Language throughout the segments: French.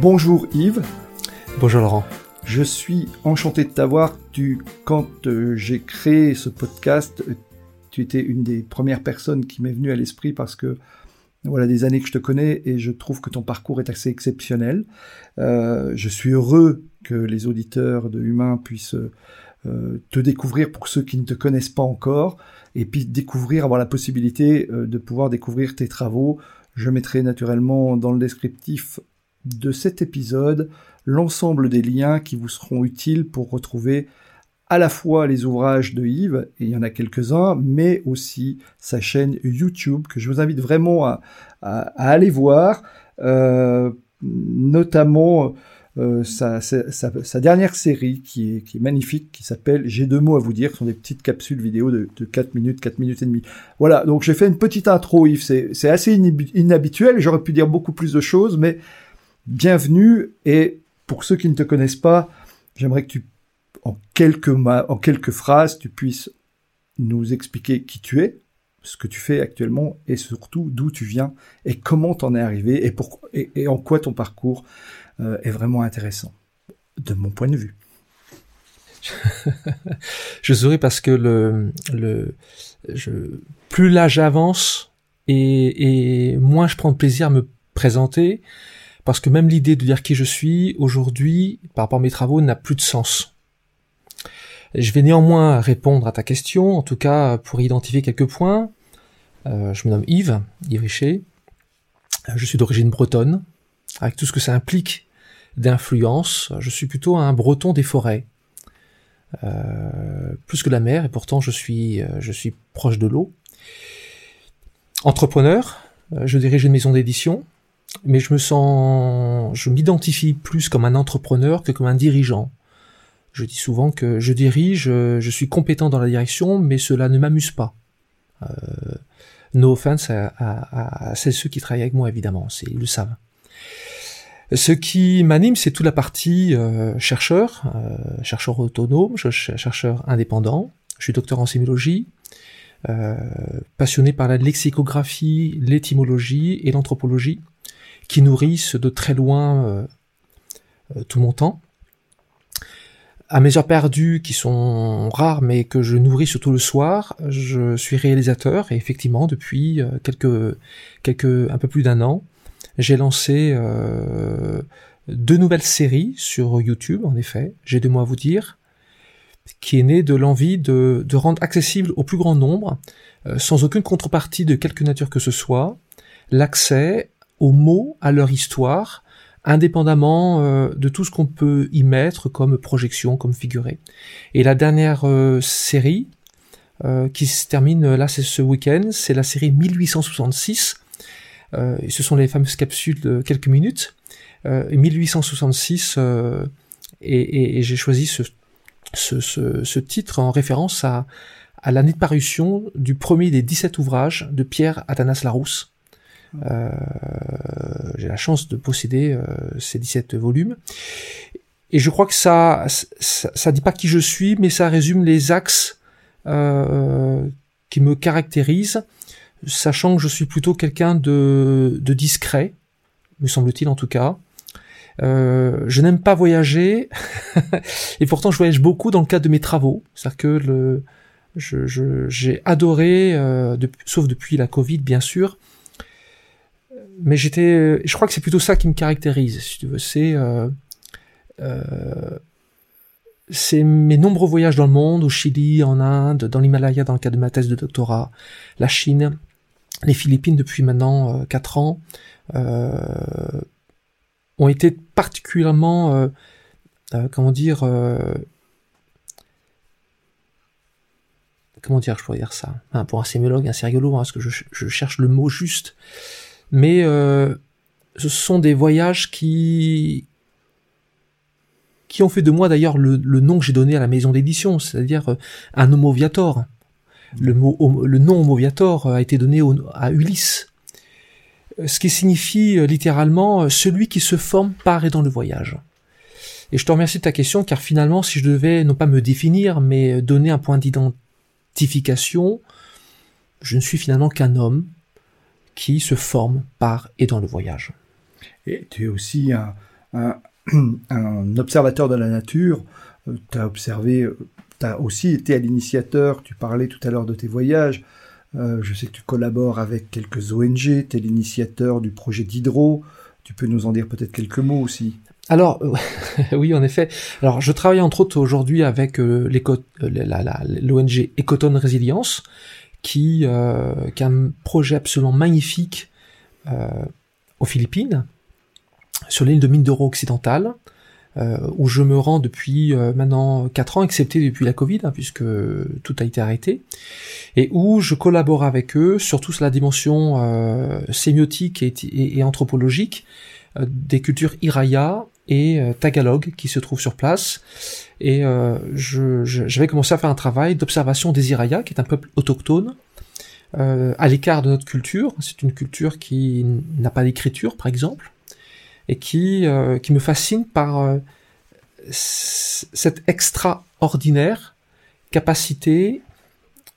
Bonjour Yves. Bonjour Laurent. Je suis enchanté de t'avoir. Tu, quand euh, j'ai créé ce podcast, euh, tu étais une des premières personnes qui m'est venue à l'esprit parce que voilà des années que je te connais et je trouve que ton parcours est assez exceptionnel. Euh, je suis heureux que les auditeurs de Humain puissent te découvrir pour ceux qui ne te connaissent pas encore et puis découvrir, avoir la possibilité de pouvoir découvrir tes travaux. Je mettrai naturellement dans le descriptif de cet épisode l'ensemble des liens qui vous seront utiles pour retrouver à la fois les ouvrages de Yves, et il y en a quelques-uns, mais aussi sa chaîne YouTube, que je vous invite vraiment à, aller voir, euh, notamment euh, sa, dernière série qui est, magnifique, qui s'appelle J'ai deux mots à vous dire, ce sont des petites capsules vidéo de, de 4 minutes, 4 minutes et demie. Voilà, donc j'ai fait une petite intro Yves, c'est assez inhabituel, j'aurais pu dire beaucoup plus de choses, mais bienvenue et pour ceux qui ne te connaissent pas, j'aimerais que tu, en quelques, en quelques phrases, tu puisses nous expliquer qui tu es, ce que tu fais actuellement et surtout d'où tu viens et comment t'en es arrivé et, pour, et, en quoi ton parcours euh, est vraiment intéressant, de mon point de vue. je souris parce que le, le, je, plus l'âge avance et, et moins je prends de plaisir à me présenter, parce que même l'idée de dire qui je suis aujourd'hui, par rapport à mes travaux, n'a plus de sens. Je vais néanmoins répondre à ta question, en tout cas pour identifier quelques points. Euh, je me nomme Yves, Yves Richer. Je suis d'origine bretonne, avec tout ce que ça implique d'influence. Je suis plutôt un breton des forêts, euh, plus que la mer, et pourtant je suis, euh, je suis proche de l'eau. Entrepreneur, je dirige une maison d'édition, mais je me sens, je m'identifie plus comme un entrepreneur que comme un dirigeant. Je dis souvent que je dirige, je suis compétent dans la direction, mais cela ne m'amuse pas. Euh, no offense à, à, à, ceux qui travaillent avec moi, évidemment, ils le savent. Ce qui m'anime, c'est toute la partie euh, chercheur, euh, chercheur autonome, chercheur indépendant. Je suis docteur en sémiologie, euh, passionné par la lexicographie, l'étymologie et l'anthropologie qui nourrissent de très loin euh, euh, tout mon temps. À mes heures perdues, qui sont rares, mais que je nourris surtout le soir, je suis réalisateur et effectivement, depuis euh, quelques, quelques, un peu plus d'un an, j'ai lancé deux nouvelles séries sur YouTube, en effet. J'ai deux mots à vous dire, qui est né de l'envie de, de, rendre accessible au plus grand nombre, sans aucune contrepartie de quelque nature que ce soit, l'accès aux mots, à leur histoire, indépendamment euh, de tout ce qu'on peut y mettre comme projection, comme figuré. Et la dernière euh, série, euh, qui se termine là, c'est ce week-end, c'est la série 1866. et ce sont les fameuses capsules de quelques minutes. 1866, et, et, j'ai choisi ce, ce, ce, ce, titre en référence à, à l'année de parution du premier des 17 ouvrages de Pierre Athanas Larousse. Euh, j'ai la chance de posséder euh, ces 17 volumes. Et je crois que ça, ça, ça, dit pas qui je suis, mais ça résume les axes euh, qui me caractérisent, sachant que je suis plutôt quelqu'un de, de discret, me semble-t-il en tout cas. Euh, je n'aime pas voyager, et pourtant je voyage beaucoup dans le cadre de mes travaux. C'est-à-dire que le, j'ai je, adoré, euh, sauf depuis la Covid bien sûr, mais j'étais, je crois que c'est plutôt ça qui me caractérise, si tu veux. C'est, euh, euh, c'est mes nombreux voyages dans le monde, au Chili, en Inde, dans l'Himalaya dans le cadre de ma thèse de doctorat, la Chine, les Philippines depuis maintenant euh, quatre ans, euh, ont été particulièrement, euh, euh, comment dire, comment dire, je pourrais dire ça? pour un sémiologue, c'est rigolo, hein, parce que je, cherche le mot juste. Mais euh, ce sont des voyages qui qui ont fait de moi d'ailleurs le, le, nom que j'ai donné à la maison d'édition, c'est-à-dire euh, un homo viator. Le, mot, le nom homo viator a été donné à Ulysse, ce qui signifie littéralement celui qui se forme par et dans le voyage. Et je te remercie de ta question, car finalement, si je devais non pas me définir, mais donner un point d'identification, je ne suis finalement qu'un homme qui se forme par et dans le voyage. Et tu es aussi un, un, observateur de la nature. Euh, tu as observé, euh, tu as aussi été à l'initiateur, tu parlais tout à l'heure de tes voyages. Euh, je sais que tu collabores avec quelques ONG, tu es l'initiateur du projet d'Hydro. Tu peux nous en dire peut-être quelques mots aussi. Alors, oui, en effet. Alors, je travaille entre autres aujourd'hui avec euh, l'ONG Ecoton Résilience, qui, euh, un projet absolument magnifique euh, aux Philippines, sur l'île de Mindoro occidentale, euh, où je me rends depuis euh, maintenant 4 ans, excepté depuis la Covid, hein, puisque tout a été arrêté, et où je collabore avec eux, surtout sur la dimension sémiotique et, et anthropologique, des cultures Iraya et euh, Tagalog qui se trouvent sur place. Et euh, je, je, commencé à faire un travail d'observation des Iraya, qui est un peuple autochtone, euh, à l'écart de notre culture. C'est une culture qui n'a pas d'écriture, par exemple, et qui, euh, qui me fascine par cette extraordinaire capacité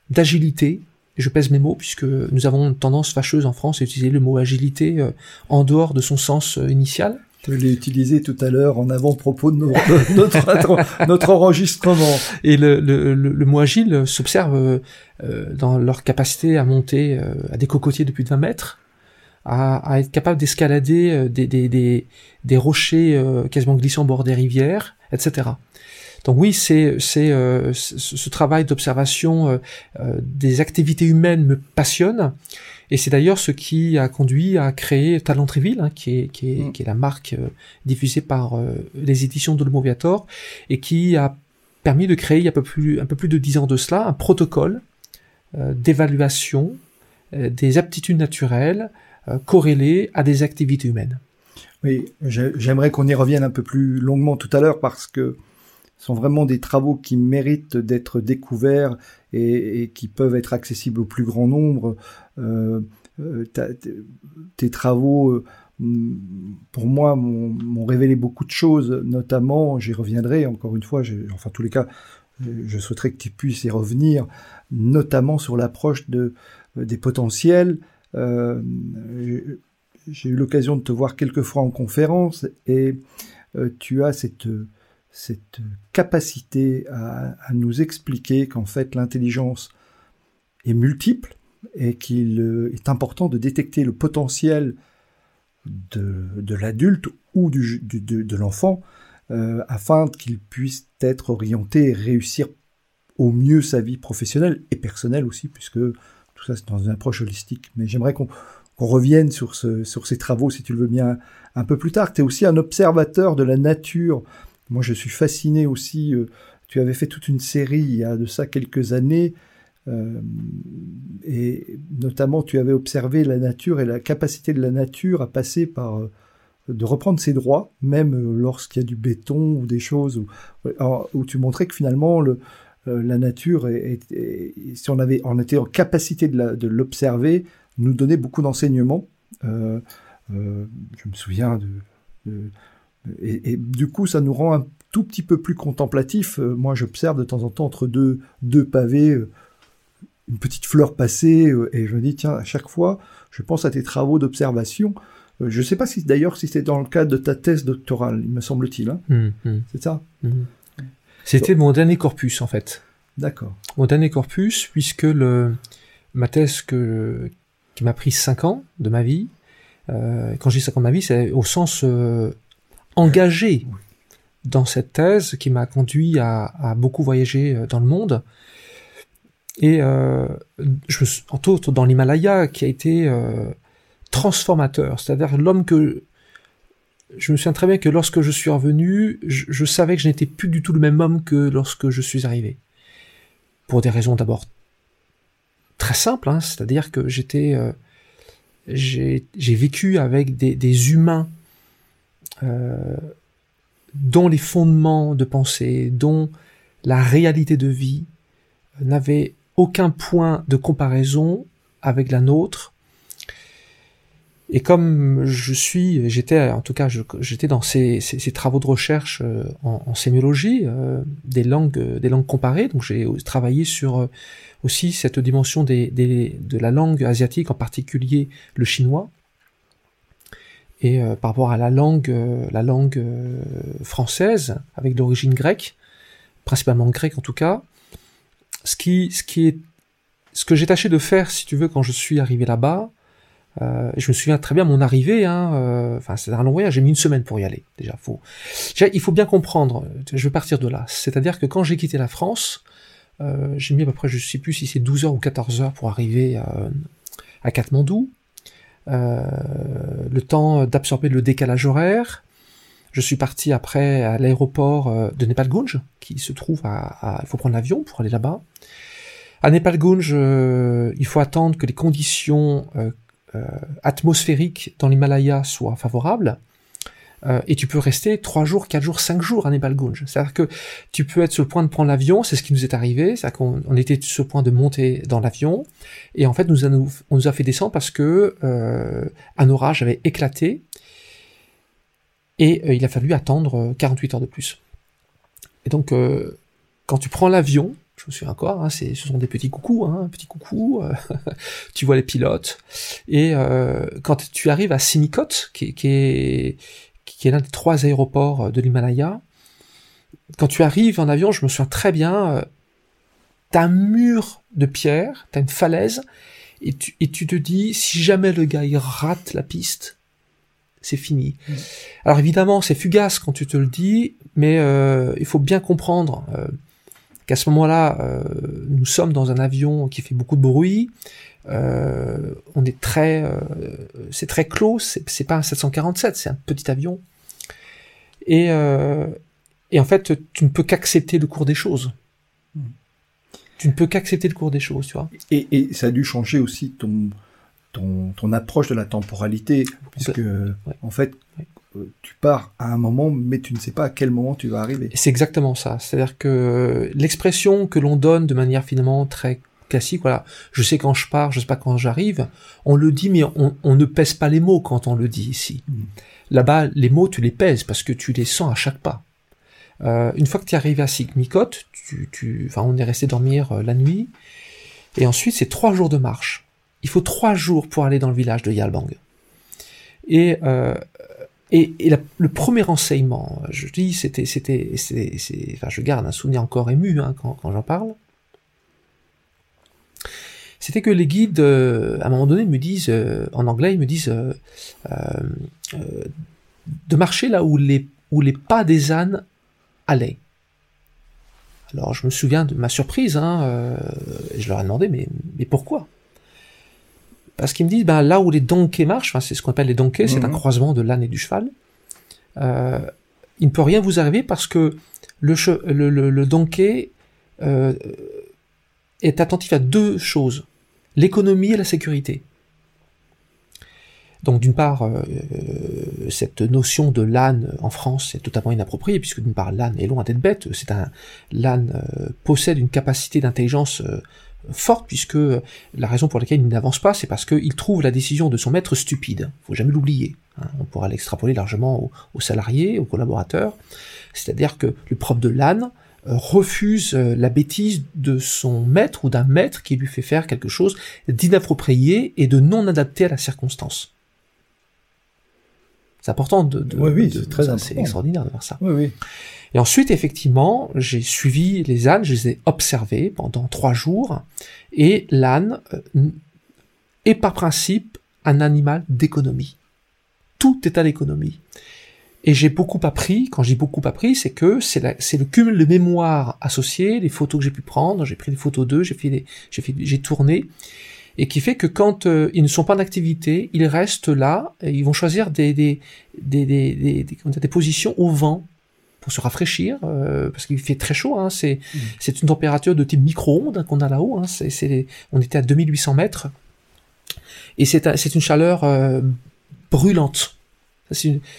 d'agilité. Je pèse mes mots puisque nous avons une tendance fâcheuse en France à utiliser le mot agilité en dehors de son sens initial. Je l'ai utilisé tout à l'heure en avant-propos de, notre, enregistrement. Et le, le, le, mot agile s'observe euh, dans leur capacité à monter euh, à des cocotiers de plus de 20 mètres, à, à être capable d'escalader euh, des, des, des, des, rochers euh, quasiment glissants au bord des rivières, etc. Donc oui, c'est c'est ce travail d'observation des activités humaines me passionne et c'est d'ailleurs ce qui a conduit à créer Talent Trivial, hein, qui, est, qui, est, mm. qui est la marque euh, diffusée par euh, les éditions de Viator, et qui a permis de créer il y a un peu plus, un peu plus de dix ans de cela un protocole euh, d'évaluation des aptitudes naturelles corrélées à des activités humaines. Oui, j'aimerais qu'on y revienne un peu plus longuement tout à l'heure parce que sont vraiment des travaux qui méritent d'être découverts et, qui peuvent être accessibles au plus grand nombre. Euh, euh, tes travaux, euh, pour moi, m'ont révélé beaucoup de choses, notamment, j'y reviendrai encore une fois, enfin, tous les cas, je souhaiterais que tu puisses y revenir, notamment sur l'approche de, des potentiels. J'ai eu l'occasion de te voir quelques fois en conférence et tu as cette, cette capacité à, nous expliquer qu'en fait l'intelligence est multiple et qu'il euh, est important de détecter le potentiel de, l'adulte ou de l'enfant euh, afin qu'il puisse être orienté et réussir au mieux sa vie professionnelle et personnelle aussi, puisque tout ça c'est dans une approche holistique. Mais j'aimerais qu'on revienne sur, ce, sur ces travaux, si tu le veux bien, un peu plus tard. Tu es aussi un observateur de la nature. Moi, je suis fasciné aussi. Euh, tu avais fait toute une série il y a de ça quelques années euh, et notamment, tu avais observé la nature et la capacité de la nature à passer par euh, de reprendre ses droits, même lorsqu'il y a du béton ou des choses où, tu montrais que finalement le, la nature, si on avait, était en capacité de l'observer, nous donnait beaucoup d'enseignements. Je me souviens de et, et, du coup, ça nous rend un tout petit peu plus contemplatif. moi, j'observe de temps en temps entre deux, deux pavés une petite fleur passée, euh, et je me dis, tiens, à chaque fois, je pense à tes travaux d'observation. Euh, je ne sais pas si d'ailleurs si c'était dans le cadre de ta thèse doctorale, il me semble-t-il. Hein. Hum, hum. C'est ça? Hum. C'était mon dernier corpus, en fait. D'accord. Mon dernier corpus, puisque le, ma thèse que, qui m'a pris 5 ans de ma vie, euh, quand je dis 5 ans de ma vie, c'est au sens engagé dans cette thèse qui m'a conduit à, beaucoup voyager dans le monde et euh, je me suis, entre autres dans l'Himalaya, qui a été euh, transformateur. C'est-à-dire l'homme que je me souviens très bien que lorsque je suis revenu, je, savais que je n'étais plus du tout le même homme que lorsque je suis arrivé. Pour des raisons d'abord très simple, hein, c'est-à-dire que j'étais, euh, j'ai vécu avec des, des humains euh, dont les fondements de pensée, dont la réalité de vie n'avait aucun point de comparaison avec la nôtre. Et comme je suis, j'étais, en tout cas, j'étais dans ces, travaux de recherche euh, en, sémiologie, euh, des langues, comparées. Donc j'ai travaillé sur euh, aussi cette dimension de la langue asiatique, en particulier le chinois. Et par rapport à la langue, la langue française, avec d'origine grecque, principalement grecque en tout cas, ce qui, ce qui est, ce que j'ai tâché de faire, si tu veux, quand je suis arrivé là-bas, euh, je me souviens très bien mon arrivée. Hein, euh, enfin, c'est un long voyage. J'ai mis une semaine pour y aller. Déjà, faut. il faut bien comprendre. Je vais partir de là. C'est-à-dire que quand j'ai quitté la France, euh, j'ai mis à peu près, je sais plus si c'est 12 heures ou 14 heures pour arriver à Katmandou. Euh, le temps d'absorber le décalage horaire. Je suis parti après à l'aéroport euh, de Nepalgunj, qui se trouve à, il faut prendre l'avion pour aller là-bas. À Nepalgunj, euh, il faut attendre que les conditions atmosphériques dans l'Himalaya soient favorables. Euh, et tu peux rester trois jours, quatre jours, cinq jours à Nepalgunj. C'est-à-dire que tu peux être sur le point de prendre l'avion, c'est ce qui nous est arrivé, c'est-à-dire qu'on était sur le point de monter dans l'avion, et en fait nous on nous a fait descendre parce que euh, un orage avait éclaté, et euh, il a fallu attendre 48 heures de plus. Et donc quand tu prends l'avion, je me souviens encore, hein, ce sont des petits coucous, hein, petits coucous, euh, tu vois les pilotes, et euh, quand tu arrives à Simikot, qui, qui est, qui est l'un des trois aéroports de l'Himalaya, quand tu arrives en avion, je me souviens très bien, euh, t'as un mur de pierre, t'as une falaise, et tu, et tu te dis, si jamais le gars il rate la piste, c'est fini. Mm. Alors évidemment, c'est fugace quand tu te le dis, mais euh, il faut bien comprendre qu'à ce moment-là, euh, nous sommes dans un avion qui fait beaucoup de bruit. Euh, on est très, euh, c'est très clos. C'est pas un 747, c'est un petit avion. Et, et en fait, tu ne peux qu'accepter le cours des choses. Tu ne peux qu'accepter le cours des choses, tu vois. Et, et, ça a dû changer aussi ton, ton, ton approche de la temporalité, puisque en fait, euh, tu pars à un moment, mais tu ne sais pas à quel moment tu vas arriver. C'est exactement ça. C'est-à-dire que l'expression que l'on donne de manière finalement très classique, voilà, je sais quand je pars, je sais pas quand j'arrive, on le dit, mais on, ne pèse pas les mots quand on le dit ici. Hmm. Là-bas, les mots, tu les pèses parce que tu les sens à chaque pas. Euh, une fois que tu es arrivé à Sigmicot, tu, tu, enfin, on est resté dormir euh, la nuit, et ensuite c'est trois jours de marche. Il faut trois jours pour aller dans le village de Yalbang. Et euh, et, le premier enseignement, je dis, c'était, c'était, c'est, enfin, je garde un souvenir encore ému hein, quand, j'en parle. C'était que les guides, euh, à un moment donné, me disent, euh, en anglais, ils me disent euh, de marcher là où les, où les pas des ânes allaient. Alors, je me souviens de ma surprise, hein, je leur ai demandé, mais, mais pourquoi? Parce qu'ils me disent, ben, là où les donkeys marchent, c'est ce qu'on appelle les donkeys, c'est un mhm. croisement de l'âne et du cheval, euh, il ne peut rien vous arriver parce que le, le, le, donkey euh, est attentif à deux choses, l'économie et la sécurité. Donc d'une part, euh, cette notion de l'âne en France est totalement inappropriée, puisque d'une part l'âne est loin d'être bête, c'est un l'âne possède une capacité d'intelligence forte puisque la raison pour laquelle il n'avance pas, c'est parce qu'il trouve la décision de son maître stupide. Faut jamais l'oublier. Hein. On pourra l'extrapoler largement aux, salariés, aux collaborateurs. C'est-à-dire que le prof de l'âne euh, refuse euh, la bêtise de son maître ou d'un maître qui lui fait faire quelque chose d'inapproprié et de non adapté à la circonstance. C'est important de, de, oui, oui, c'est très C'est extraordinaire de voir ça. Oui, oui. Et ensuite, effectivement, j'ai suivi les ânes, je les ai observés pendant trois jours, et l'âne euh, est par principe un animal d'économie. Tout est à l'économie. Et j'ai beaucoup appris, quand j'ai beaucoup appris, c'est que c'est le cumul de mémoire associé, les photos que j'ai pu prendre, j'ai pris des photos d'eux, j'ai fait, j'ai fait, j'ai tourné, et qui fait que quand euh, ils ne sont pas en activité, ils restent là, et ils vont choisir des, des, des, des, des, des positions au vent pour se rafraîchir, euh, parce qu'il fait très chaud. Hein, c'est mm. c'est une température de type micro-ondes hein, qu'on a là-haut. Hein, c'est on était à 2800 mètres. Et c'est c'est une chaleur euh, brûlante.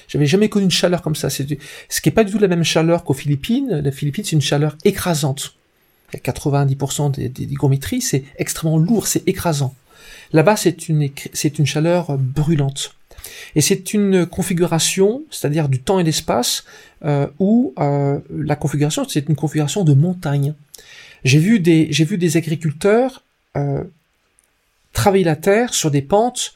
J'avais jamais connu une chaleur comme ça. Ce qui est pas du tout la même chaleur qu'aux Philippines. Les Philippines, c'est une chaleur écrasante. Il y a 90% des, des, des c'est extrêmement lourd, c'est écrasant. Là-bas, c'est une, c'est une chaleur brûlante. Et c'est une configuration, c'est-à-dire du temps et l'espace, euh, où euh, la configuration, c'est une configuration de montagne. J'ai vu des, j'ai vu des agriculteurs euh, travailler la terre sur des pentes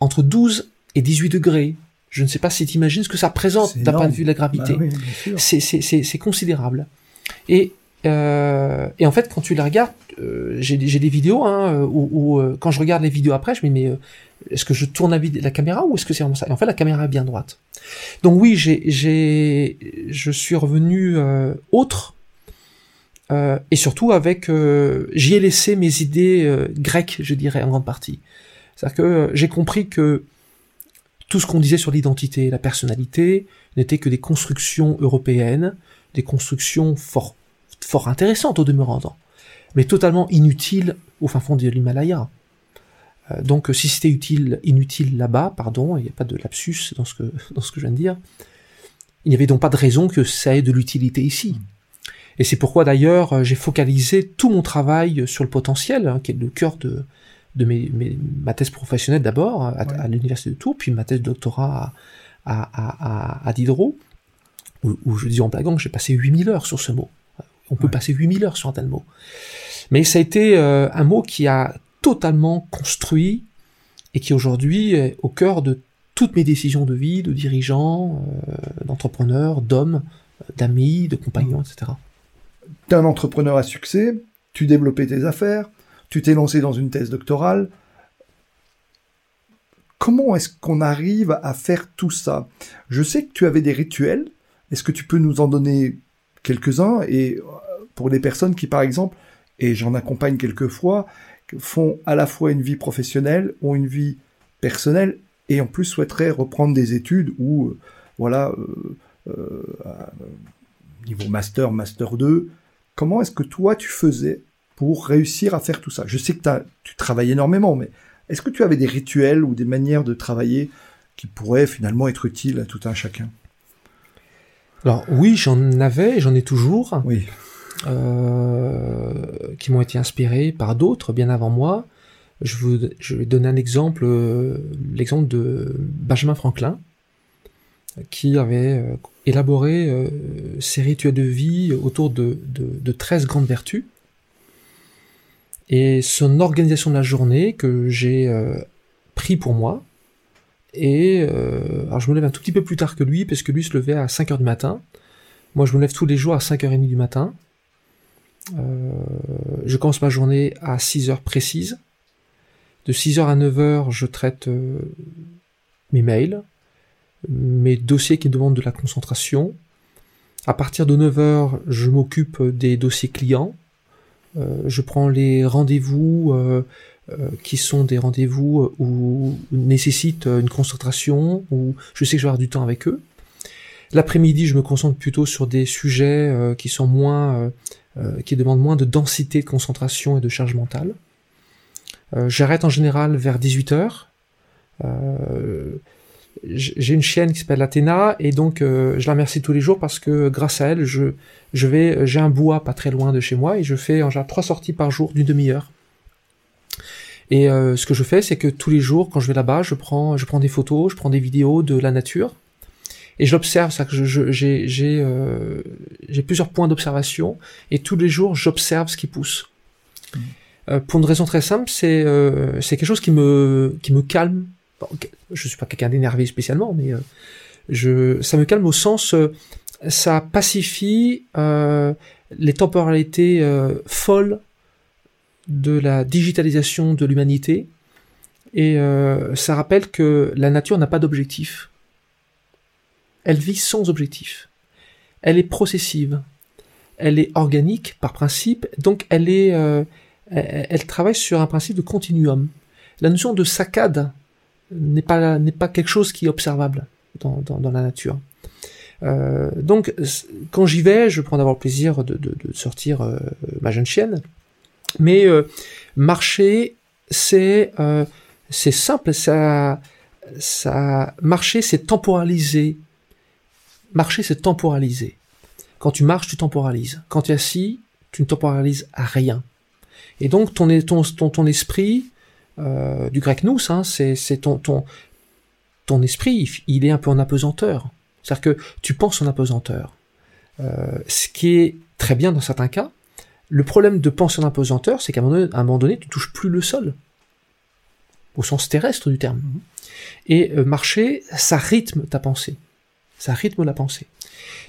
entre 12 et 18 degrés. Je ne sais pas si tu imagines ce que ça représente d'un point de vue de la gravité. Bah c'est considérable. Et euh, et en fait, quand tu la regardes, euh, j'ai des vidéos hein, où, euh, quand je regarde les vidéos après, je me dis mais est-ce que je tourne la, la caméra ou est-ce que c'est vraiment ça? Et en fait, la caméra est bien droite. Donc oui, j'ai, j'ai, je suis revenu autre et surtout avec, j'y ai laissé mes idées grecques, je dirais en grande partie. C'est-à-dire que j'ai compris que tout ce qu'on disait sur l'identité, la personnalité, n'était que des constructions européennes, des constructions fort fort intéressante au demeurant, mais totalement inutile au fin fond de l'Himalaya. Euh, donc si c'était utile, inutile là-bas, pardon, il n'y a pas de lapsus dans ce, que, dans ce que je viens de dire, il n'y avait donc pas de raison que ça de l'utilité ici. Et c'est pourquoi d'ailleurs euh, j'ai focalisé tout mon travail sur le potentiel, hein, qui est le cœur de, de mes, ma thèse professionnelle d'abord à, l'université de Tours, puis ma thèse de doctorat à, à, à, Diderot, où, où, je dis en blaguant que j'ai passé 8000 heures sur ce mot. On peut passer 8000 heures sur un tel mot. Mais ça a été euh, un mot qui a totalement construit et qui aujourd'hui est au cœur de toutes mes décisions de vie, de dirigeants, euh, d'entrepreneurs, d'hommes, d'amis, de compagnons, etc. Tu es un entrepreneur à succès, tu développais tes affaires, tu t'es lancé dans une thèse doctorale. Comment est-ce qu'on arrive à faire tout ça? Je sais que tu avais des rituels. Est-ce que tu peux nous en donner quelques-uns? Et pour les personnes qui, par exemple, et j'en accompagne quelquefois, font à la fois une vie professionnelle, ont une vie personnelle et en plus souhaiteraient reprendre des études ou, euh, voilà, euh, euh, niveau master, master 2. Comment est-ce que toi tu faisais pour réussir à faire tout ça Je sais que tu travailles énormément, mais est-ce que tu avais des rituels ou des manières de travailler qui pourraient finalement être utiles à tout un chacun? Alors oui, j'en avais, j'en ai toujours. Oui. Euh, qui m'ont été inspirés par d'autres bien avant moi. Je, vous, je vais donner un exemple, euh, l'exemple de Benjamin Franklin, qui avait euh, élaboré ses rituels de vie autour de, de, de 13 grandes vertus. Et son organisation de la journée que j'ai pris pour moi, et euh, alors je me lève un tout petit peu plus tard que lui, parce que lui se levait à 5h du matin. Moi, je me lève tous les jours à 5h30 du matin. Euh, je commence ma journée à 6h précises. De 6h à 9h, je traite euh, mes mails, mes dossiers qui demandent de la concentration. À partir de 9h, je m'occupe des dossiers clients. Je prends les rendez-vous euh, qui sont des rendez-vous euh, où nécessitent euh, une concentration, où je sais que je vais avoir du temps avec eux. L'après-midi, je me concentre plutôt sur des sujets qui sont moins, qui demandent moins de densité de concentration et de charge mentale. J'arrête en général vers 18 heures. J'ai une chienne qui s'appelle Athéna et donc je la remercie tous les jours parce que grâce à elle, je, je vais, j'ai un bois pas très loin de chez moi et je fais en général trois sorties par jour d'une demi-heure. Et euh, ce que je fais, c'est que tous les jours, quand je vais là-bas, je prends, je prends des photos, je prends des vidéos de la nature, et j'observe. Ça que j'ai, j'ai, euh, j'ai plusieurs points d'observation, et tous les jours, j'observe ce qui pousse. Mmh. Euh, pour une raison très simple, c'est, euh, c'est quelque chose qui me, qui me calme. Bon, je suis pas quelqu'un d'énervé spécialement, mais euh, je, ça me calme au sens, ça pacifie les temporalités folles de la digitalisation de l'humanité et euh, ça rappelle que la nature n'a pas d'objectif. Elle vit sans objectif. Elle est processive. Elle est organique par principe, donc elle est, euh, elle, travaille sur un principe de continuum. La notion de saccade n'est pas n'est pas quelque chose qui est observable dans, dans, la nature. Euh, donc, quand j'y vais, je prends d'avoir plaisir de, de, de sortir euh, ma jeune chienne. Mais euh, marcher, c'est c'est simple, ça, ça, marcher, c'est temporaliser. Marcher, c'est temporaliser. Quand tu marches, tu temporalises. Quand tu es assis, tu ne temporalises rien. Et donc ton ton ton, ton esprit euh, du grec nous, hein, c'est ton ton ton esprit, il est un peu en apesanteur. C'est-à-dire que tu penses en apesanteur. Euh, ce qui est très bien dans certains cas. Le problème de penser en apesanteur, c'est qu'à un, un, moment donné, tu touches plus le sol, au sens terrestre du terme. Mhm. Et euh, marcher, ça rythme ta pensée. Ça rythme la pensée.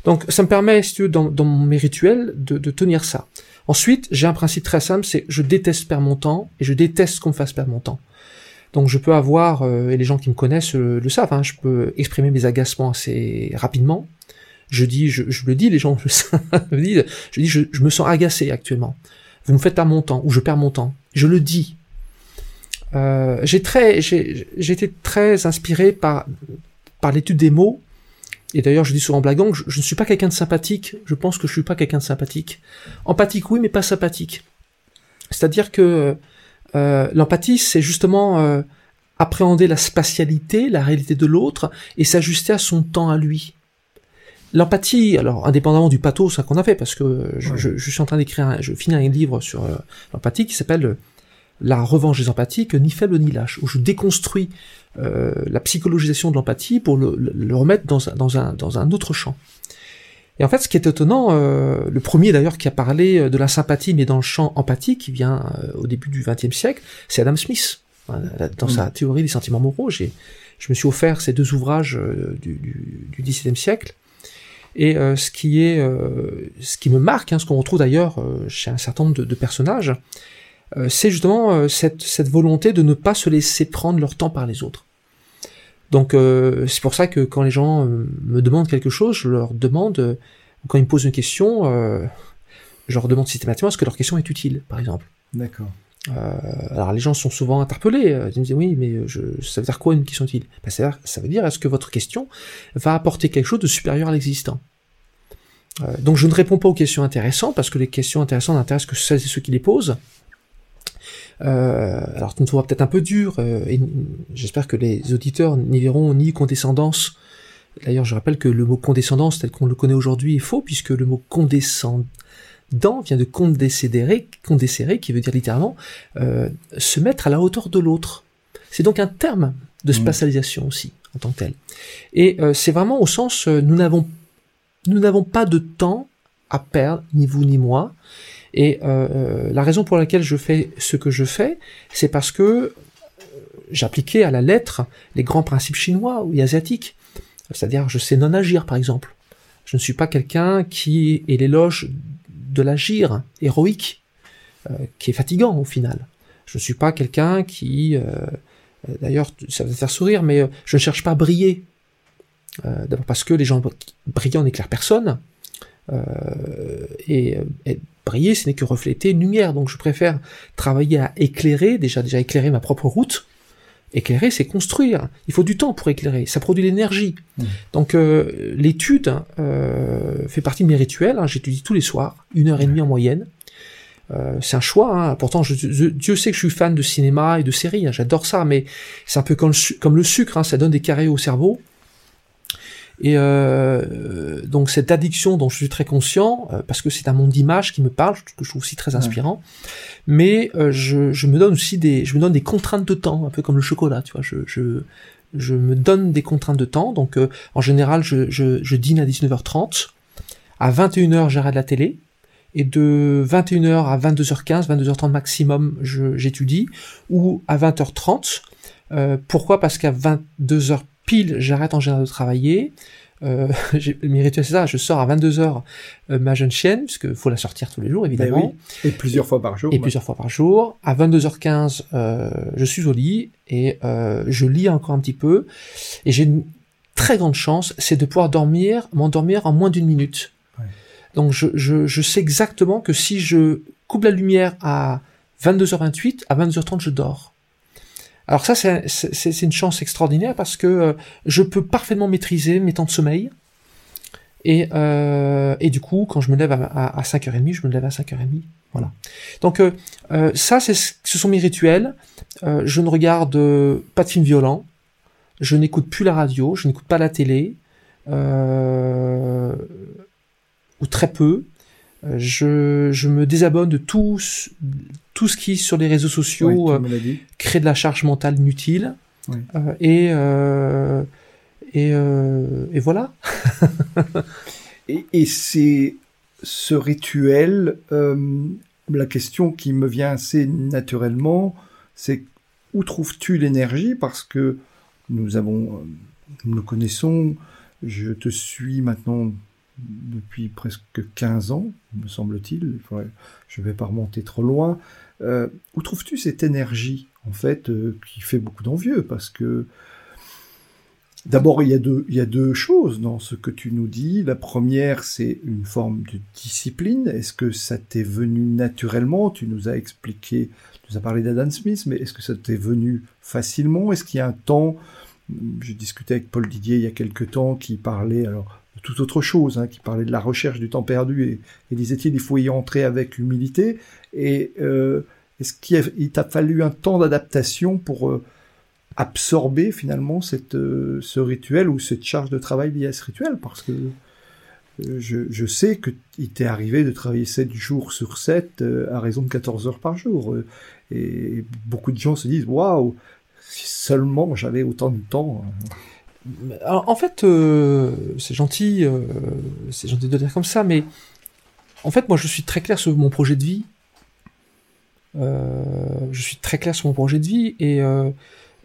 Donc ça me permet, si tu veux, dans, dans mes rituels, de, de tenir ça. Ensuite, j'ai un principe très simple, c'est je déteste perdre mon temps et je déteste qu'on me fasse perdre mon temps. Donc je peux avoir, euh, et les gens qui me connaissent euh, le savent, hein, je peux exprimer mes agacements assez rapidement. Je dis, je, le dis, les gens le je dis, je, je, me sens agacé actuellement. Vous me faites perdre mon temps, ou je perds mon temps. Je le dis. Euh, j'ai très, j'ai été très inspiré par par l'étude des mots et d'ailleurs, je dis souvent blaguant je, je ne suis pas quelqu'un de sympathique. Je pense que je suis pas quelqu'un de sympathique. Empathique, oui, mais pas sympathique. C'est-à-dire que euh, l'empathie, c'est justement euh, appréhender la spatialité, la réalité de l'autre, et s'ajuster à son temps à lui. L'empathie, alors indépendamment du pathos qu'on a fait, parce que je, je, je suis en train d'écrire, je finis un livre sur euh, l'empathie qui s'appelle la revanche des empathiques, ni faible ni lâche, où je déconstruis euh, la psychologisation de l'empathie pour le, le, remettre dans, dans, un, dans un autre champ. Et en fait, ce qui est étonnant, euh, le premier d'ailleurs qui a parlé euh, de la sympathie, mais dans le champ empathique, qui vient euh, au début du XXe siècle, c'est Adam Smith. Dans sa théorie des sentiments moraux, j'ai, je me suis offert ces deux ouvrages euh, du, du, du XVIIe siècle. Et ce qui est, ce qui me marque, hein, ce qu'on retrouve d'ailleurs chez un certain nombre de, de personnages, euh, c'est justement euh, cette, cette, volonté de ne pas se laisser prendre leur temps par les autres. Donc euh, c'est pour ça que quand les gens me demandent quelque chose, je leur demande, quand ils me posent une question, je leur demande systématiquement est-ce que leur question est utile, par exemple. D'accord. alors les gens sont souvent interpellés. Ils me disent oui, mais je, ça veut dire quoi une question utile? Ben, ça, ça veut dire est-ce que votre question va apporter quelque chose de supérieur à l'existant? Donc je ne réponds pas aux questions intéressantes parce que les questions intéressantes n'intéressent que celles et ceux qui les posent. Euh, alors tu me trouveras peut-être un peu dur, euh, et j'espère que les auditeurs n'y verront ni condescendance. D'ailleurs, je rappelle que le mot condescendance tel qu'on le connaît aujourd'hui est faux, puisque le mot condescendant vient de condescérer, condescérer qui veut dire littéralement euh, se mettre à la hauteur de l'autre. C'est donc un terme de mmh. spatialisation aussi, en tant que tel. Et euh, c'est vraiment au sens, euh, nous n'avons nous n'avons pas de temps à perdre, ni vous ni moi, et euh, euh, la raison pour laquelle je fais ce que je fais, c'est parce que euh, j'appliquais à la lettre les grands principes chinois ou asiatiques. C'est-à-dire, je sais non agir, par exemple. Je ne suis pas quelqu'un qui est l'éloge de l'agir héroïque, euh, qui est fatigant au final. Je ne suis pas quelqu'un qui, euh, d'ailleurs, ça va te faire sourire, mais je ne cherche pas à briller. D'abord parce que les gens brillants n'éclairent personne. et, et briller, ce n'est que refléter une lumière. Donc je préfère travailler à éclairer, déjà déjà éclairer ma propre route. Éclairer, c'est construire. Il faut du temps pour éclairer. Ça produit l'énergie. Mmh. Donc euh, l'étude euh, fait partie de mes rituels. Hein. J'étudie tous les soirs, une heure et demie en moyenne. Euh, c'est un choix. Hein. Pourtant, je, je, Dieu sait que je suis fan de cinéma et de séries. Hein. J'adore ça, mais c'est un peu comme le, comme le sucre. Hein. Ça donne des carrés au cerveau. Et euh, donc cette addiction dont je suis très conscient, euh, parce que c'est un monde d'image qui me parle, que je trouve aussi très inspirant, ouais. mais euh, je, je, me donne aussi des, je me donne des contraintes de temps, un peu comme le chocolat, tu vois. Je, je, je me donne des contraintes de temps, donc euh, en général je, je, je dîne à 19h30, à 21h j'arrête la télé, et de 21h à 22h15, 22h30 maximum, j'étudie, ou à 20h30. Euh, pourquoi? Parce qu'à 22h pile, j'arrête en général de travailler. Euh, mes rituels, c'est ça, je sors à 22h euh, ma jeune chienne, puisque faut la sortir tous les jours, évidemment. Ben oui. Et plusieurs fois par jour. Et plusieurs fois par jour. À 22h15, euh, je suis au lit et euh, je lis encore un petit peu. Et j'ai une très grande chance, c'est de pouvoir dormir, m'endormir en moins d'une minute. Ouais. Donc je, je, je sais exactement que si je coupe la lumière à 22h28, à 22h30, je dors. Alors ça, c'est une chance extraordinaire parce que euh, je peux parfaitement maîtriser mes temps de sommeil. et, euh, et du coup, quand je me lève à, à, 5h30, je me lève à 5h30. Voilà. Donc euh, euh, ça, c'est, ce sont mes rituels. Je ne regarde pas de films violents. Je n'écoute plus la radio. Je n'écoute pas la télé. Ou très peu. Je, je me désabonne de tout, tout ce qui, sur les réseaux sociaux, crée de la charge mentale inutile. et et, euh, et voilà. et, et c'est ce rituel, euh, la question qui me vient assez naturellement, c'est où trouves-tu l'énergie? Parce que nous avons, euh, nous connaissons, je te suis maintenant depuis presque 15 ans, me semble-t-il, je ne vais pas remonter trop loin. Euh, où trouves-tu cette énergie, en fait, euh, qui fait beaucoup d'envieux? Parce que D'abord, il, y a deux, choses dans ce que tu nous dis. La première, c'est une forme de discipline. Est-ce que ça t'est venu naturellement? Tu nous as expliqué, tu nous as parlé d'Adam Smith, mais est-ce que ça t'est venu facilement? Est-ce qu'il y a un temps J'ai discuté avec Paul Didier il y a quelque temps qui parlait alors de toute autre chose, hein, qui parlait de la recherche du temps perdu et, disait-il il faut y entrer avec humilité. Et euh, est-ce qu'il t'a fallu un temps d'adaptation pour euh, absorber finalement cette, euh, ce rituel ou cette charge de travail liée à ce rituel? Parce que je, je, sais qu'il t'est arrivé de travailler 7 jours sur 7 euh, à raison de 14 heures par jour. et beaucoup de gens se disent Waouh, si seulement j'avais autant de temps. En fait, c'est gentil, c'est gentil de dire comme ça, mais en fait, moi je suis très clair sur mon projet de vie. je suis très clair sur mon projet de vie et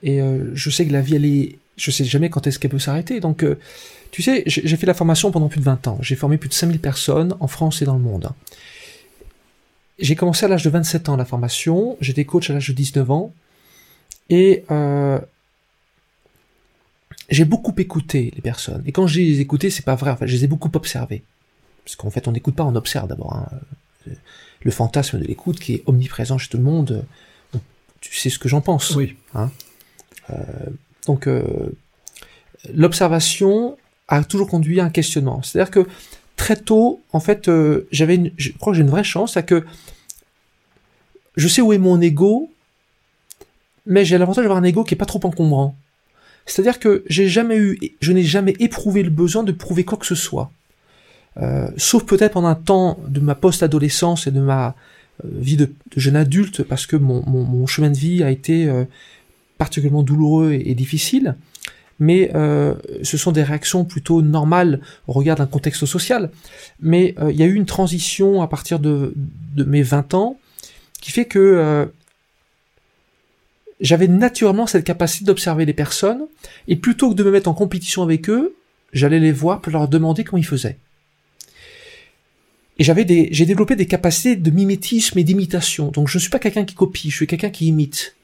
et euh, je sais que la vie, elle est, je sais jamais quand est-ce qu'elle peut s'arrêter. Donc, euh, tu sais, j'ai fait la formation pendant plus de 20 ans. J'ai formé plus de 5000 personnes en France et dans le monde. J'ai commencé à l'âge de 27 ans la formation. J'étais coach à l'âge de 19 ans. Et euh, j'ai beaucoup écouté les personnes. Et quand je les écouté, c'est pas vrai. Enfin, je les ai beaucoup observés. Parce qu'en fait, on n'écoute pas, on observe d'abord. Hein. Le fantasme de l'écoute qui est omniprésent chez tout le monde. Tu sais ce que j'en pense. Oui. Hein euh, donc euh, l'observation a toujours conduit à un questionnement. C'est-à-dire que très tôt, en fait, euh, j'avais, je crois que j'ai une vraie chance, à que je sais où est mon ego, mais j'ai l'avantage d'avoir un ego qui est pas trop encombrant. C'est-à-dire que j'ai jamais eu, je n'ai jamais éprouvé le besoin de prouver quoi que ce soit. Euh, sauf peut-être pendant un temps de ma post-adolescence et de ma vie de, jeune adulte, parce que mon, chemin de vie a été particulièrement douloureux et, difficile, mais euh, ce sont des réactions plutôt normales au regard d'un contexte social. Mais euh, il y a eu une transition à partir de, mes 20 ans qui fait que euh, j'avais naturellement cette capacité d'observer les personnes, et plutôt que de me mettre en compétition avec eux, j'allais les voir pour leur demander comment ils faisaient. Et j'avais des, j'ai développé des capacités de mimétisme et d'imitation. Donc je ne suis pas quelqu'un qui copie, je suis quelqu'un qui imite.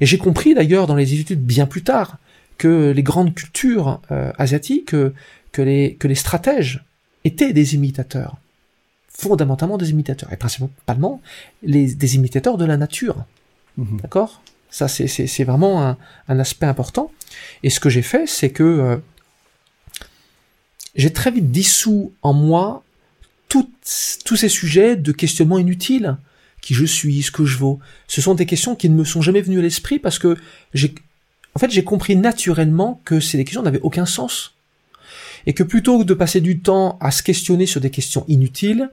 Et j'ai compris d'ailleurs dans les études bien plus tard que les grandes cultures euh, asiatiques, euh, que, les, que les stratèges étaient des imitateurs, fondamentalement des imitateurs, et principalement les, des imitateurs de la nature. Mhm. D'accord? Ça, c'est vraiment un, aspect important. Et ce que j'ai fait, c'est que euh, j'ai très vite dissous en moi tous ces sujets de questionnement inutiles qui je suis, ce que je vaux. Ce sont des questions qui ne me sont jamais venues à l'esprit parce que j'ai, en fait, j'ai compris naturellement que ces questions n'avaient aucun sens. Et que plutôt que de passer du temps à se questionner sur des questions inutiles,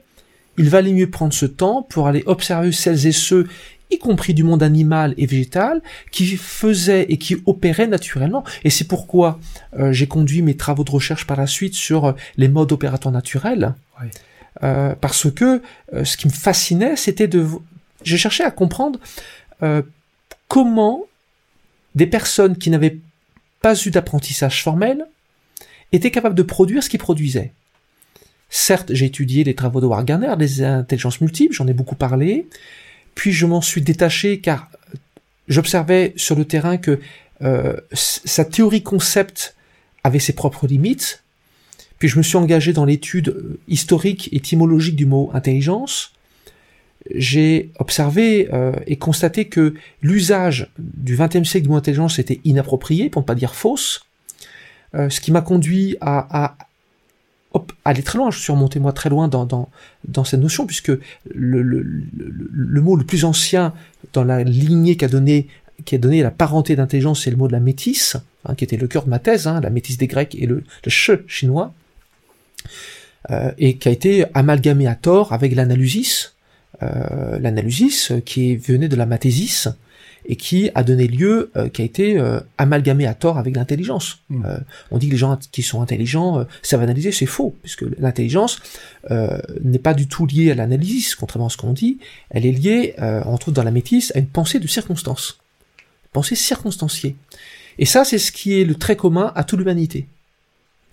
il valait mieux prendre ce temps pour aller observer celles et ceux, y compris du monde animal et végétal, qui faisaient et qui opéraient naturellement. Et c'est pourquoi euh, j'ai conduit mes travaux de recherche par la suite sur euh, les modes opératoires naturels. Euh, parce que euh, ce qui me fascinait, c'était de... Je cherchais à comprendre euh, comment des personnes qui n'avaient pas eu d'apprentissage formel étaient capables de produire ce qu'ils produisaient. Certes, j'ai étudié les travaux de Howard Gardner, les intelligences multiples, j'en ai beaucoup parlé, puis je m'en suis détaché car j'observais sur le terrain que euh, sa théorie concept avait ses propres limites, puis je me suis engagé dans l'étude euh, historique et étymologique du mot intelligence. J'ai observé euh, et constaté que l'usage du XXe siècle du mot intelligence était inapproprié, pour ne pas dire fausse, ce qui m'a conduit à, aller très loin. Je suis remonté moi très loin dans, dans, dans cette notion, puisque le, le, le, mot le plus ancien dans la lignée qu'a donné qui a donné la parenté d'intelligence, c'est le mot de la métisse, hein, qui était le cœur de ma thèse, hein, la métisse des Grecs et le, le chinois, euh, et qui a été amalgamé à tort avec l'analysis, euh, l'analysis qui venait de la mathésis, et qui a donné lieu, euh, qui a été euh, amalgamé à tort avec l'intelligence. Euh, on dit que les gens qui sont intelligents savent analyser, c'est faux, puisque l'intelligence n'est pas du tout liée à l'analyse, contrairement à ce qu'on dit. Elle est liée, on trouve dans la métisse, à une pensée de circonstance, pensée circonstanciée. Et ça, c'est ce qui est le trait commun à toute l'humanité.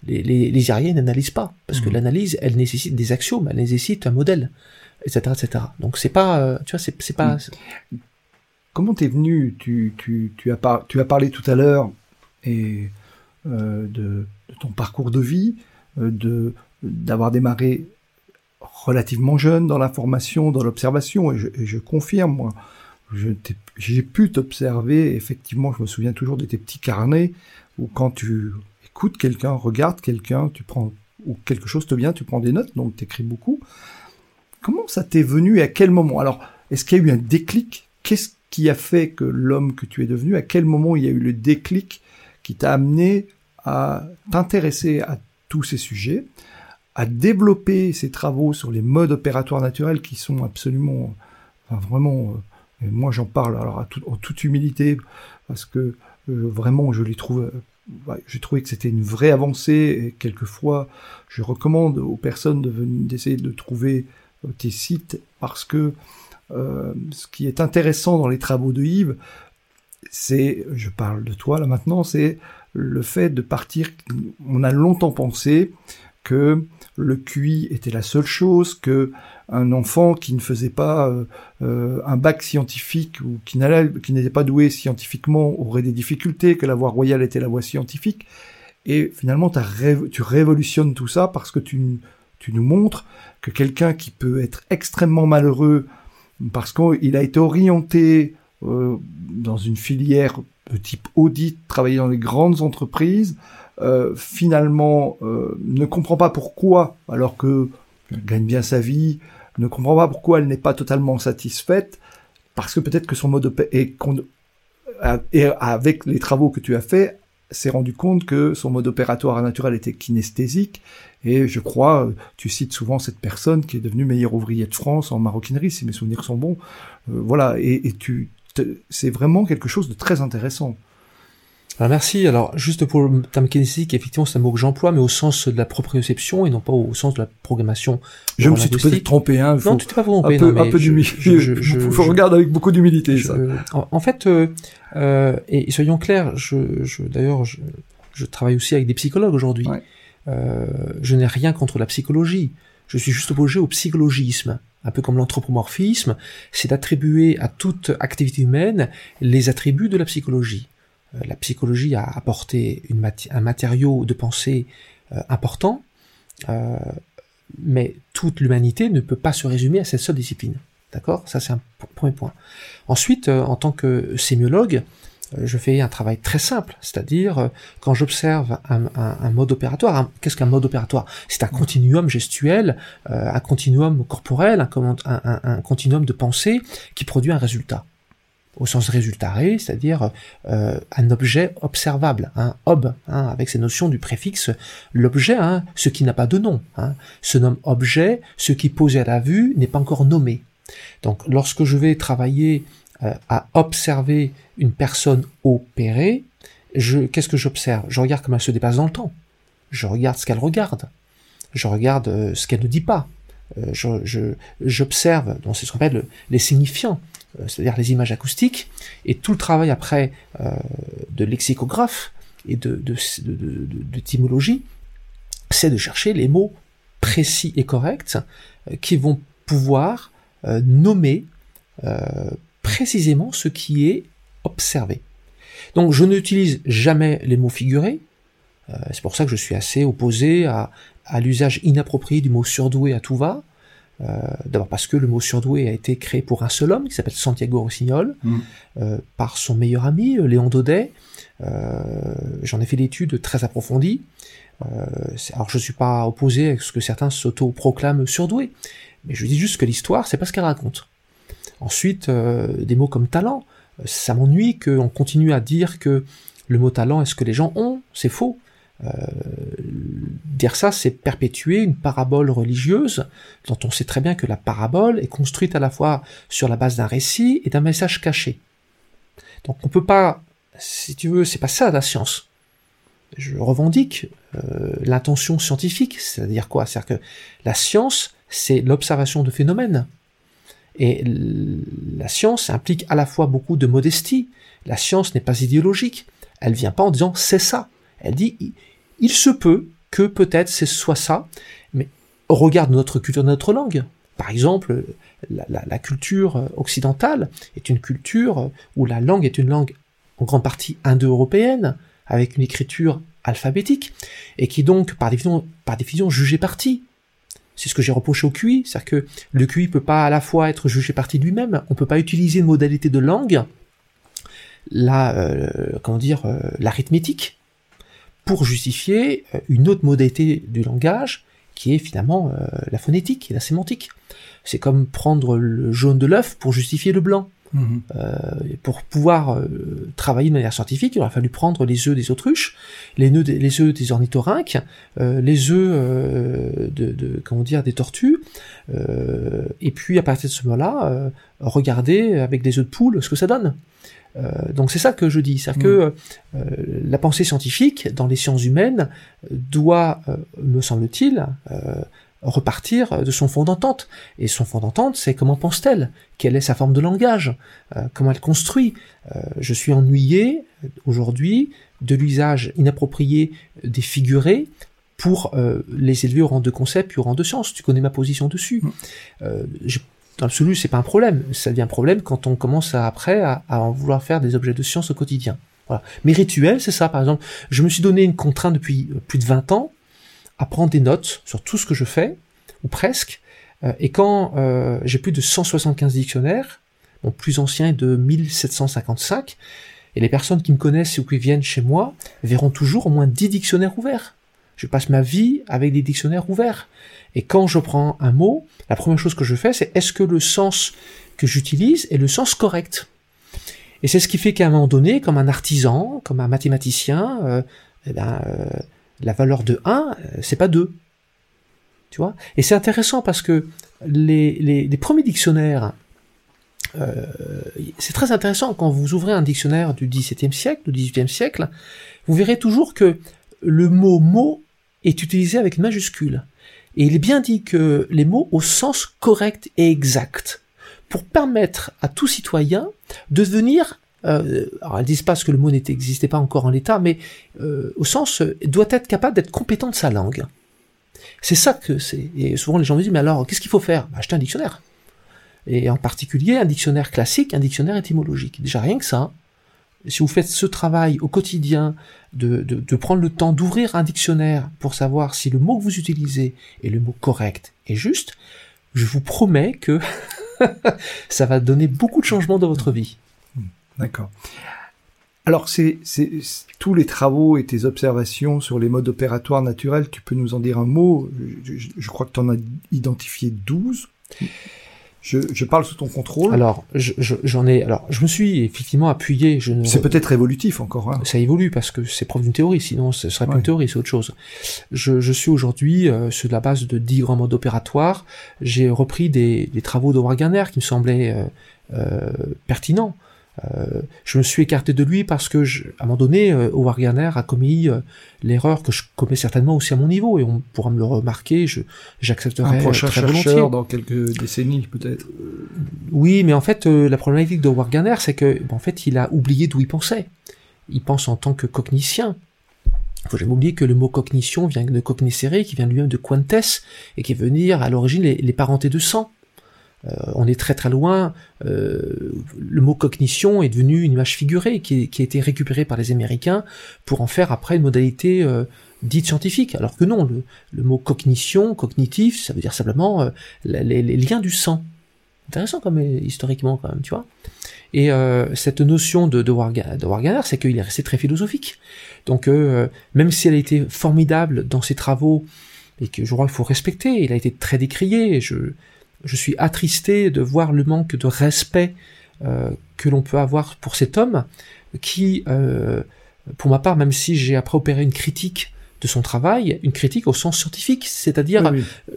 Les, les, les Ariens n'analysent pas, parce que hmm. l'analyse, elle nécessite des axiomes, elle nécessite un modèle, etc., etc. Donc c'est pas, tu vois, c'est pas. Hmm. Comment t'es venu tu, as parlé tout à l'heure et euh, de, ton parcours de vie, euh, de d'avoir démarré relativement jeune dans la formation, dans l'observation, et, je, confirme, moi, j'ai pu t'observer, effectivement, je me souviens toujours de tes petits carnets, où quand tu écoutes quelqu'un, regardes quelqu'un, tu prends, ou quelque chose te vient, tu prends des notes, donc tu écris beaucoup. Comment ça t'est venu et à quel moment? Alors, est-ce qu'il y a eu un déclic? Qu'est-ce qui a fait que l'homme que tu es devenu, à quel moment il y a eu le déclic qui t'a amené à t'intéresser à tous ces sujets, à développer ces travaux sur les modes opératoires naturels qui sont absolument, enfin vraiment, euh, moi j'en parle alors en toute humilité parce que euh, vraiment je les trouve, euh, j'ai trouvé que c'était une vraie avancée et quelquefois je recommande aux personnes d'essayer de trouver tes sites parce que euh, ce qui est intéressant dans les travaux de Yves, c'est, je parle de toi là maintenant, c'est le fait de partir. On a longtemps pensé que le QI était la seule chose, que un enfant qui ne faisait pas euh, euh, un bac scientifique ou qui n'était pas doué scientifiquement aurait des difficultés, que la voie royale était la voie scientifique. Et finalement, tu révolutionnes tout ça parce que tu, tu nous montres que quelqu'un qui peut être extrêmement malheureux parce qu'il a été orienté euh, dans une filière de type audit, travailler dans les grandes entreprises, euh, finalement euh, ne comprend pas pourquoi, alors que elle gagne bien sa vie, ne comprend pas pourquoi elle n'est pas totalement satisfaite, parce que peut-être que son mode de et, et avec les travaux que tu as faits, s'est rendu compte que son mode opératoire naturel était kinesthésique et je crois, tu cites souvent cette personne qui est devenue meilleure ouvrier de France en maroquinerie, si mes souvenirs sont bons. Euh, voilà, et, et tu, c'est vraiment quelque chose de très intéressant. Alors merci. Alors juste pour le terme kinesthésique, effectivement c'est un mot que j'emploie, mais au sens de la proprioception et non pas au sens de la programmation. Je me suis peut-être trompé. Hein, non, tu t'es pas trompé. Un peu, un peu d'humilité. Je, je, je, regarde avec beaucoup d'humilité ça. En, fait, euh, euh, et soyons clairs, je, d'ailleurs je, je travaille aussi avec des psychologues aujourd'hui. Ouais. Euh, je n'ai rien contre la psychologie. Je suis juste opposé au psychologisme. Un peu comme l'anthropomorphisme, c'est d'attribuer à toute activité humaine les attributs de la psychologie. Euh, la psychologie a apporté un matériau de pensée euh, important, mais toute l'humanité ne peut pas se résumer à cette seule discipline. D'accord? Ça, c'est un premier point. Ensuite, en tant que sémiologue, je fais un travail très simple, c'est-à-dire euh, quand j'observe un, mode opératoire, qu'est-ce qu'un mode opératoire? C'est un continuum gestuel, euh, un continuum corporel, un, continuum de pensée qui produit un résultat. Au sens résultaré, c'est-à-dire un objet observable, un ob, hein, avec ces notions du préfixe l'objet, hein, ce qui n'a pas de nom, hein, se nomme objet, ce qui posé à la vue n'est pas encore nommé. Donc lorsque je vais travailler euh, à observer une personne opérée, je, qu'est-ce que j'observe? Je regarde comment elle se dépasse dans le temps. Je regarde ce qu'elle regarde. Je regarde euh, ce qu'elle ne dit pas. Euh, je, j'observe, donc c'est ce qu'on appelle les signifiants, c'est-à-dire les images acoustiques, et tout le travail après de lexicographe et de, de, de, c'est de chercher les mots précis et corrects qui vont pouvoir nommer précisément ce qui est observé. Donc je n'utilise jamais les mots figurés, euh, c'est pour ça que je suis assez opposé à, l'usage inapproprié du mot surdoué à tout va. D'abord parce que le mot surdoué a été créé pour un seul homme qui s'appelle Santiago Rossignol, Mm. par son meilleur ami Léon Daudet. J'en ai fait l'étude très approfondie. alors je suis pas opposé à ce que certains s'auto-proclament surdoués, mais je dis juste que l'histoire, c'est pas ce qu'elle raconte. Ensuite, des mots comme talent, ça m'ennuie qu'on continue à dire que le mot talent est ce que les gens ont, c'est faux. Euh, dire ça, c'est perpétuer une parabole religieuse dont on sait très bien que la parabole est construite à la fois sur la base d'un récit et d'un message caché. Donc on peut pas, si tu veux, c'est pas ça la science. Je revendique euh, l'intention scientifique, c'est-à-dire quoi? C'est-à-dire que la science, c'est l'observation de phénomènes. Et la science implique à la fois beaucoup de modestie. La science n'est pas idéologique. Elle vient pas en disant c'est ça. Elle dit il se peut que peut-être ce soit ça, mais regarde notre culture, notre langue. Par exemple, la, culture occidentale est une culture où la langue est une langue en grande partie indo-européenne, avec une écriture alphabétique, et qui donc, par définition, par définition jugée partie. C'est ce que j'ai reproché au QI, c'est-à-dire que le QI peut pas à la fois être jugé partie lui-même, on peut pas utiliser une modalité de langue, la, euh, comment dire, euh, l'arithmétique, pour justifier euh, une autre modalité du langage qui est finalement euh, la phonétique et la sémantique. C'est comme prendre le jaune de l'œuf pour justifier le blanc. Mmh. Euh, pour pouvoir euh, travailler de manière scientifique, il aurait fallu prendre les œufs des autruches, les, nœuds des, les œufs des ornithorynques, euh, les œufs de, de, comment dire des tortues, et puis à partir de ce moment-là, regarder avec des œufs de poule ce que ça donne. donc c'est ça que je dis, c'est-à-dire mmh. que la pensée scientifique dans les sciences humaines doit, me semble-t-il, repartir de son fond d'entente. Et son fond d'entente, c'est comment pense-t-elle? Quelle est sa forme de langage? Euh, Comment elle construit? Euh, Je suis ennuyé aujourd'hui de l'usage inapproprié des figurés pour euh, les élever au rang de concept puis au rang de science. Tu connais ma position dessus. Euh, dans l'absolu, c'est pas un problème. Ça devient un problème quand on commence à, après à, à en vouloir faire des objets de science au quotidien. Voilà. Mes rituels, c'est ça, par exemple. Je me suis donné une contrainte depuis plus de 20 ans à prendre des notes sur tout ce que je fais, ou presque, euh, et quand euh, j'ai plus de 175 dictionnaires, mon plus ancien est de 1755, et les personnes qui me connaissent ou qui viennent chez moi verront toujours au moins 10 dictionnaires ouverts. Je passe ma vie avec des dictionnaires ouverts. Et quand je prends un mot, la première chose que je fais, c'est est-ce que le sens que j'utilise est le sens correct? Et c'est ce qui fait qu'à un moment donné, comme un artisan, comme un mathématicien, euh, eh ben, la valeur de 1, c'est pas 2. Tu vois? Et c'est intéressant parce que les, premiers dictionnaires, euh, c'est très intéressant quand vous ouvrez un dictionnaire du XVIIe siècle, du XVIIIe siècle, vous verrez toujours que le mot mot est utilisé avec majuscule. Et il est bien dit que les mots au sens correct et exact, pour permettre à tout citoyen de devenir euh, alors elles disent pas que le mot n'existait pas encore en l'état, mais euh, au sens doit être capable d'être compétent de sa langue. C'est ça que c'est. Et souvent les gens me disent mais alors qu'est-ce qu'il faut faire? Bah, Acheter un dictionnaire. Et en particulier un dictionnaire classique, un dictionnaire étymologique. Déjà rien que ça. Si vous faites ce travail au quotidien de, de, de prendre le temps d'ouvrir un dictionnaire pour savoir si le mot que vous utilisez est le mot correct et juste, je vous promets que ça va donner beaucoup de changements dans votre vie. D'accord. Alors, c'est tous les travaux et tes observations sur les modes opératoires naturels, tu peux nous en dire un mot? Je, je crois que tu en as identifié 12. Je, je, parle sous ton contrôle. Alors, j'en je, ai. Alors, je me suis effectivement appuyé. Je c'est peut-être évolutif encore. Hein. Ça évolue parce que c'est preuve d'une théorie. Sinon, ce serait pas ouais. une théorie, c'est autre chose. Je, je suis aujourd'hui euh, sur la base de 10 grands modes opératoires. J'ai repris des, des travaux de Warganer qui me semblaient euh, euh, pertinents. Euh, je me suis écarté de lui parce que, je, à un moment donné, euh, Howard Gardner a commis euh, l'erreur que je commets certainement aussi à mon niveau, et on pourra me le remarquer. J'accepterai un prochain très chercheur volontiers. dans quelques décennies, peut-être. Oui, mais en fait, la problématique de Howard Gardner, c'est que, ben, en fait, il a oublié d'où il pensait. Il pense en tant que cognicien. Il faut jamais oublier que le mot cognition vient de cognicere, qui vient lui-même de quantes, et qui veut dire à l'origine les, les parentés de sang. On est très très loin. le mot cognition est devenu une image figurée qui, a été récupérée par les Américains pour en faire après une modalité dite scientifique. Alors que non, le, mot cognition, cognitif, ça veut dire simplement les, liens du sang. Intéressant comme historiquement quand même, tu vois. Et euh, cette notion de, de, Warganer, c'est qu'il est resté très philosophique. Donc euh, même si elle a été formidable dans ses travaux, et que je crois qu'il faut respecter, il a été très décrié, je, je suis attristé de voir le manque de respect euh, que l'on peut avoir pour cet homme, qui, euh, pour ma part, même si j'ai après opéré une critique de son travail, une critique au sens scientifique, c'est-à-dire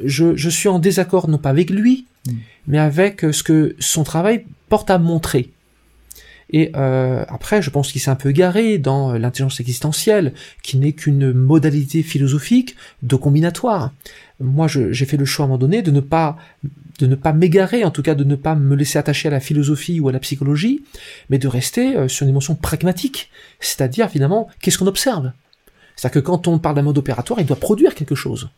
Je, je, suis en désaccord non pas avec lui, mm. mais avec ce que son travail porte à montrer. Et euh, après, je pense qu'il s'est un peu garé dans l'intelligence existentielle, qui n'est qu'une modalité philosophique de combinatoire. Moi, j'ai fait le choix à un moment donné de ne pas de ne pas m'égarer, en tout cas de ne pas me laisser attacher à la philosophie ou à la psychologie, mais de rester euh, sur une dimension pragmatique, c'est-à-dire finalement qu'est-ce qu'on observe? C'est-à-dire que quand on parle d'un mode opératoire, il doit produire quelque chose.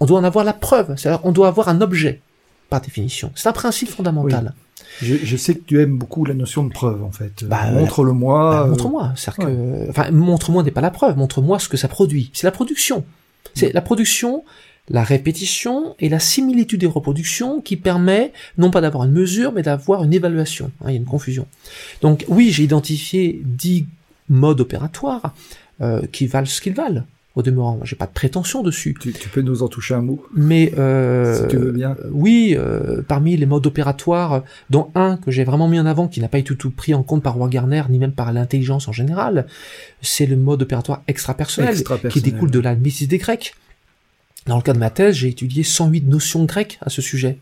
On doit en avoir la preuve, c'est-à-dire on doit avoir un objet, par définition. C'est un principe fondamental. Je, sais que tu aimes beaucoup la notion de preuve, en fait. Bah, montre-le-moi. Bah, montre-moi. que, enfin, montre-moi n'est pas la preuve. Montre-moi ce que ça produit. C'est la production. C'est la production, la répétition et la similitude des reproductions qui permet non pas d'avoir une mesure, mais d'avoir une évaluation. Hein, il y a une confusion. Donc oui, j'ai identifié dix modes opératoires euh, qui valent ce qu'ils valent au demeurant. J'ai pas de prétention dessus. Tu, peux nous en toucher un mot? Mais euh, si tu veux bien. Oui, euh, parmi les modes opératoires, dont un que j'ai vraiment mis en avant, qui n'a pas été tout, pris en compte par Garner ni même par l'intelligence en général, c'est le mode opératoire extra-personnel, qui découle de la des Grecs. Dans le cas de ma thèse, j'ai étudié 108 notions grecques à ce sujet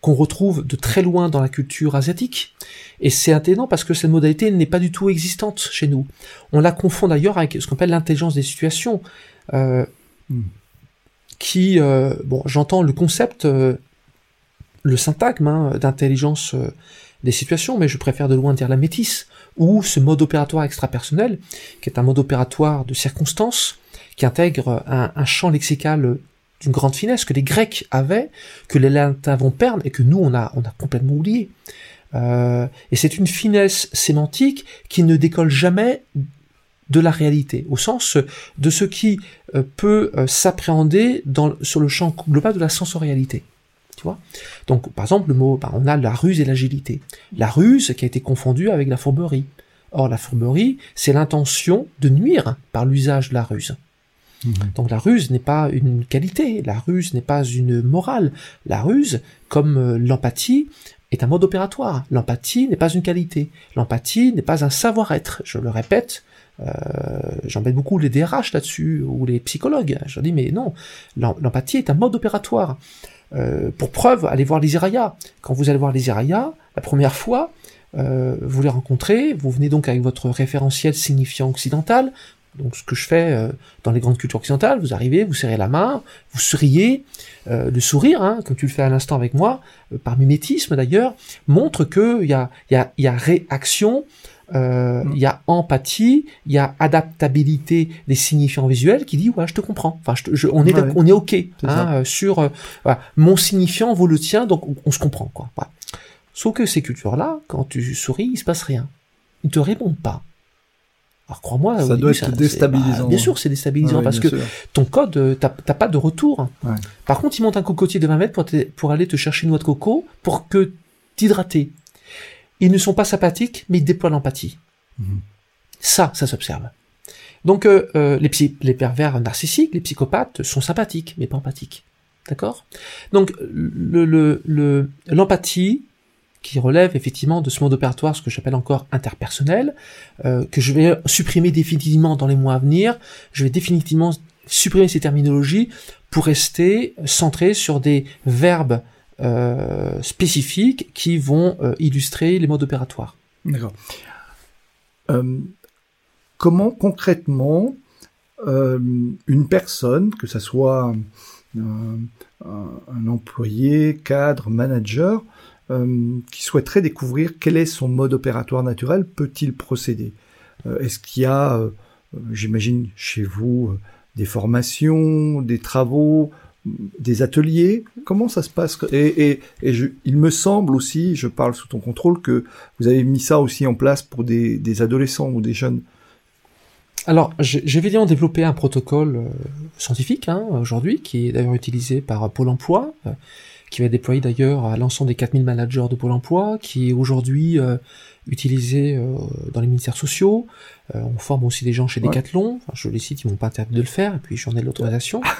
qu'on retrouve de très loin dans la culture asiatique. Et c'est intéressant parce que cette modalité n'est pas du tout existante chez nous. On la confond d'ailleurs avec ce qu'on appelle l'intelligence des situations, euh, hmm. qui, euh, bon, j'entends le concept, euh, le syntagme hein, d'intelligence des situations, mais je préfère de loin dire la métisse, ou ce mode opératoire extrapersonnel, qui est un mode opératoire de circonstance, qui intègre un, un champ lexical d'une grande finesse que les Grecs avaient, que les Latins vont perdre et que nous on a on a complètement oublié. Euh, et c'est une finesse sémantique qui ne décolle jamais de la réalité, au sens de ce qui euh, peut euh, s'appréhender sur le champ global de la sensorialité. Tu vois? Donc, par exemple, le mot, bah, on a la ruse et l'agilité. La ruse qui a été confondue avec la fourberie. Or, la fourberie, c'est l'intention de nuire par l'usage de la ruse. Mhm. Donc la ruse n'est pas une qualité, la ruse n'est pas une morale. La ruse, comme euh, l'empathie, est un mode opératoire. L'empathie n'est pas une qualité. L'empathie n'est pas un savoir-être. Je le répète, euh, j'embête beaucoup les DRH là-dessus, ou les psychologues. Je dis, mais non, l'empathie est un mode opératoire. Euh, pour preuve, allez voir les Iraya. Quand vous allez voir les Iraya, la première fois, vous les rencontrez, vous venez donc avec votre référentiel signifiant occidental, donc ce que je fais euh, dans les grandes cultures occidentales, vous arrivez, vous serrez la main, vous souriez, euh, le sourire, hein, comme tu le fais à l'instant avec moi, euh, par mimétisme d'ailleurs, montre que il y a, y, a, y a réaction, il y a empathie, il y a adaptabilité des signifiants visuels qui dit ouais je te comprends, enfin je, on est on est ok hein, sur mon signifiant vaut le tien donc on, se comprend quoi. Sauf que ces cultures là, quand tu souris, il se passe rien, ils te répondent pas. Alors crois-moi, ça doit être déstabilisant. Bah, bien sûr, c'est déstabilisant parce que ton code, euh, t'as pas de retour. Par contre, il monte un cocotier de 20 mètres pour, pour aller te chercher une noix de coco pour que t'hydrater. Ils ne sont pas sympathiques, mais ils déploient l'empathie. Mhm. Ça, ça s'observe. Donc euh, euh, les, les pervers narcissiques, les psychopathes sont sympathiques, mais pas empathiques. D'accord? Donc le l'empathie, qui relève effectivement de ce mode opératoire, ce que j'appelle encore interpersonnel, euh, que je vais supprimer définitivement dans les mois à venir. Je vais définitivement supprimer ces terminologies pour rester centré sur des verbes euh, spécifiques qui vont euh, illustrer les modes opératoires. D'accord. comment concrètement une personne, que ce soit un employé, cadre, manager, euh, qui souhaiterait découvrir quel est son mode opératoire naturel, peut-il procéder? Euh, Est-ce qu'il y a, euh, j'imagine, chez vous, des formations, des travaux des ateliers? Comment ça se passe? Et, il me semble aussi, je parle sous ton contrôle, que vous avez mis ça aussi en place pour des, adolescents ou des jeunes. Alors, j'ai évidemment développé un protocole euh, scientifique hein, aujourd'hui, qui est d'ailleurs utilisé par Pôle Emploi, euh, qui va être déployé d'ailleurs à l'ensemble des 4000 managers de Pôle Emploi, qui est aujourd'hui euh, utilisé dans les ministères sociaux. on forme aussi des gens chez Decathlon. Enfin, je les cite, ils m'ont pas interdit de le faire, et puis j'en ai l'autorisation.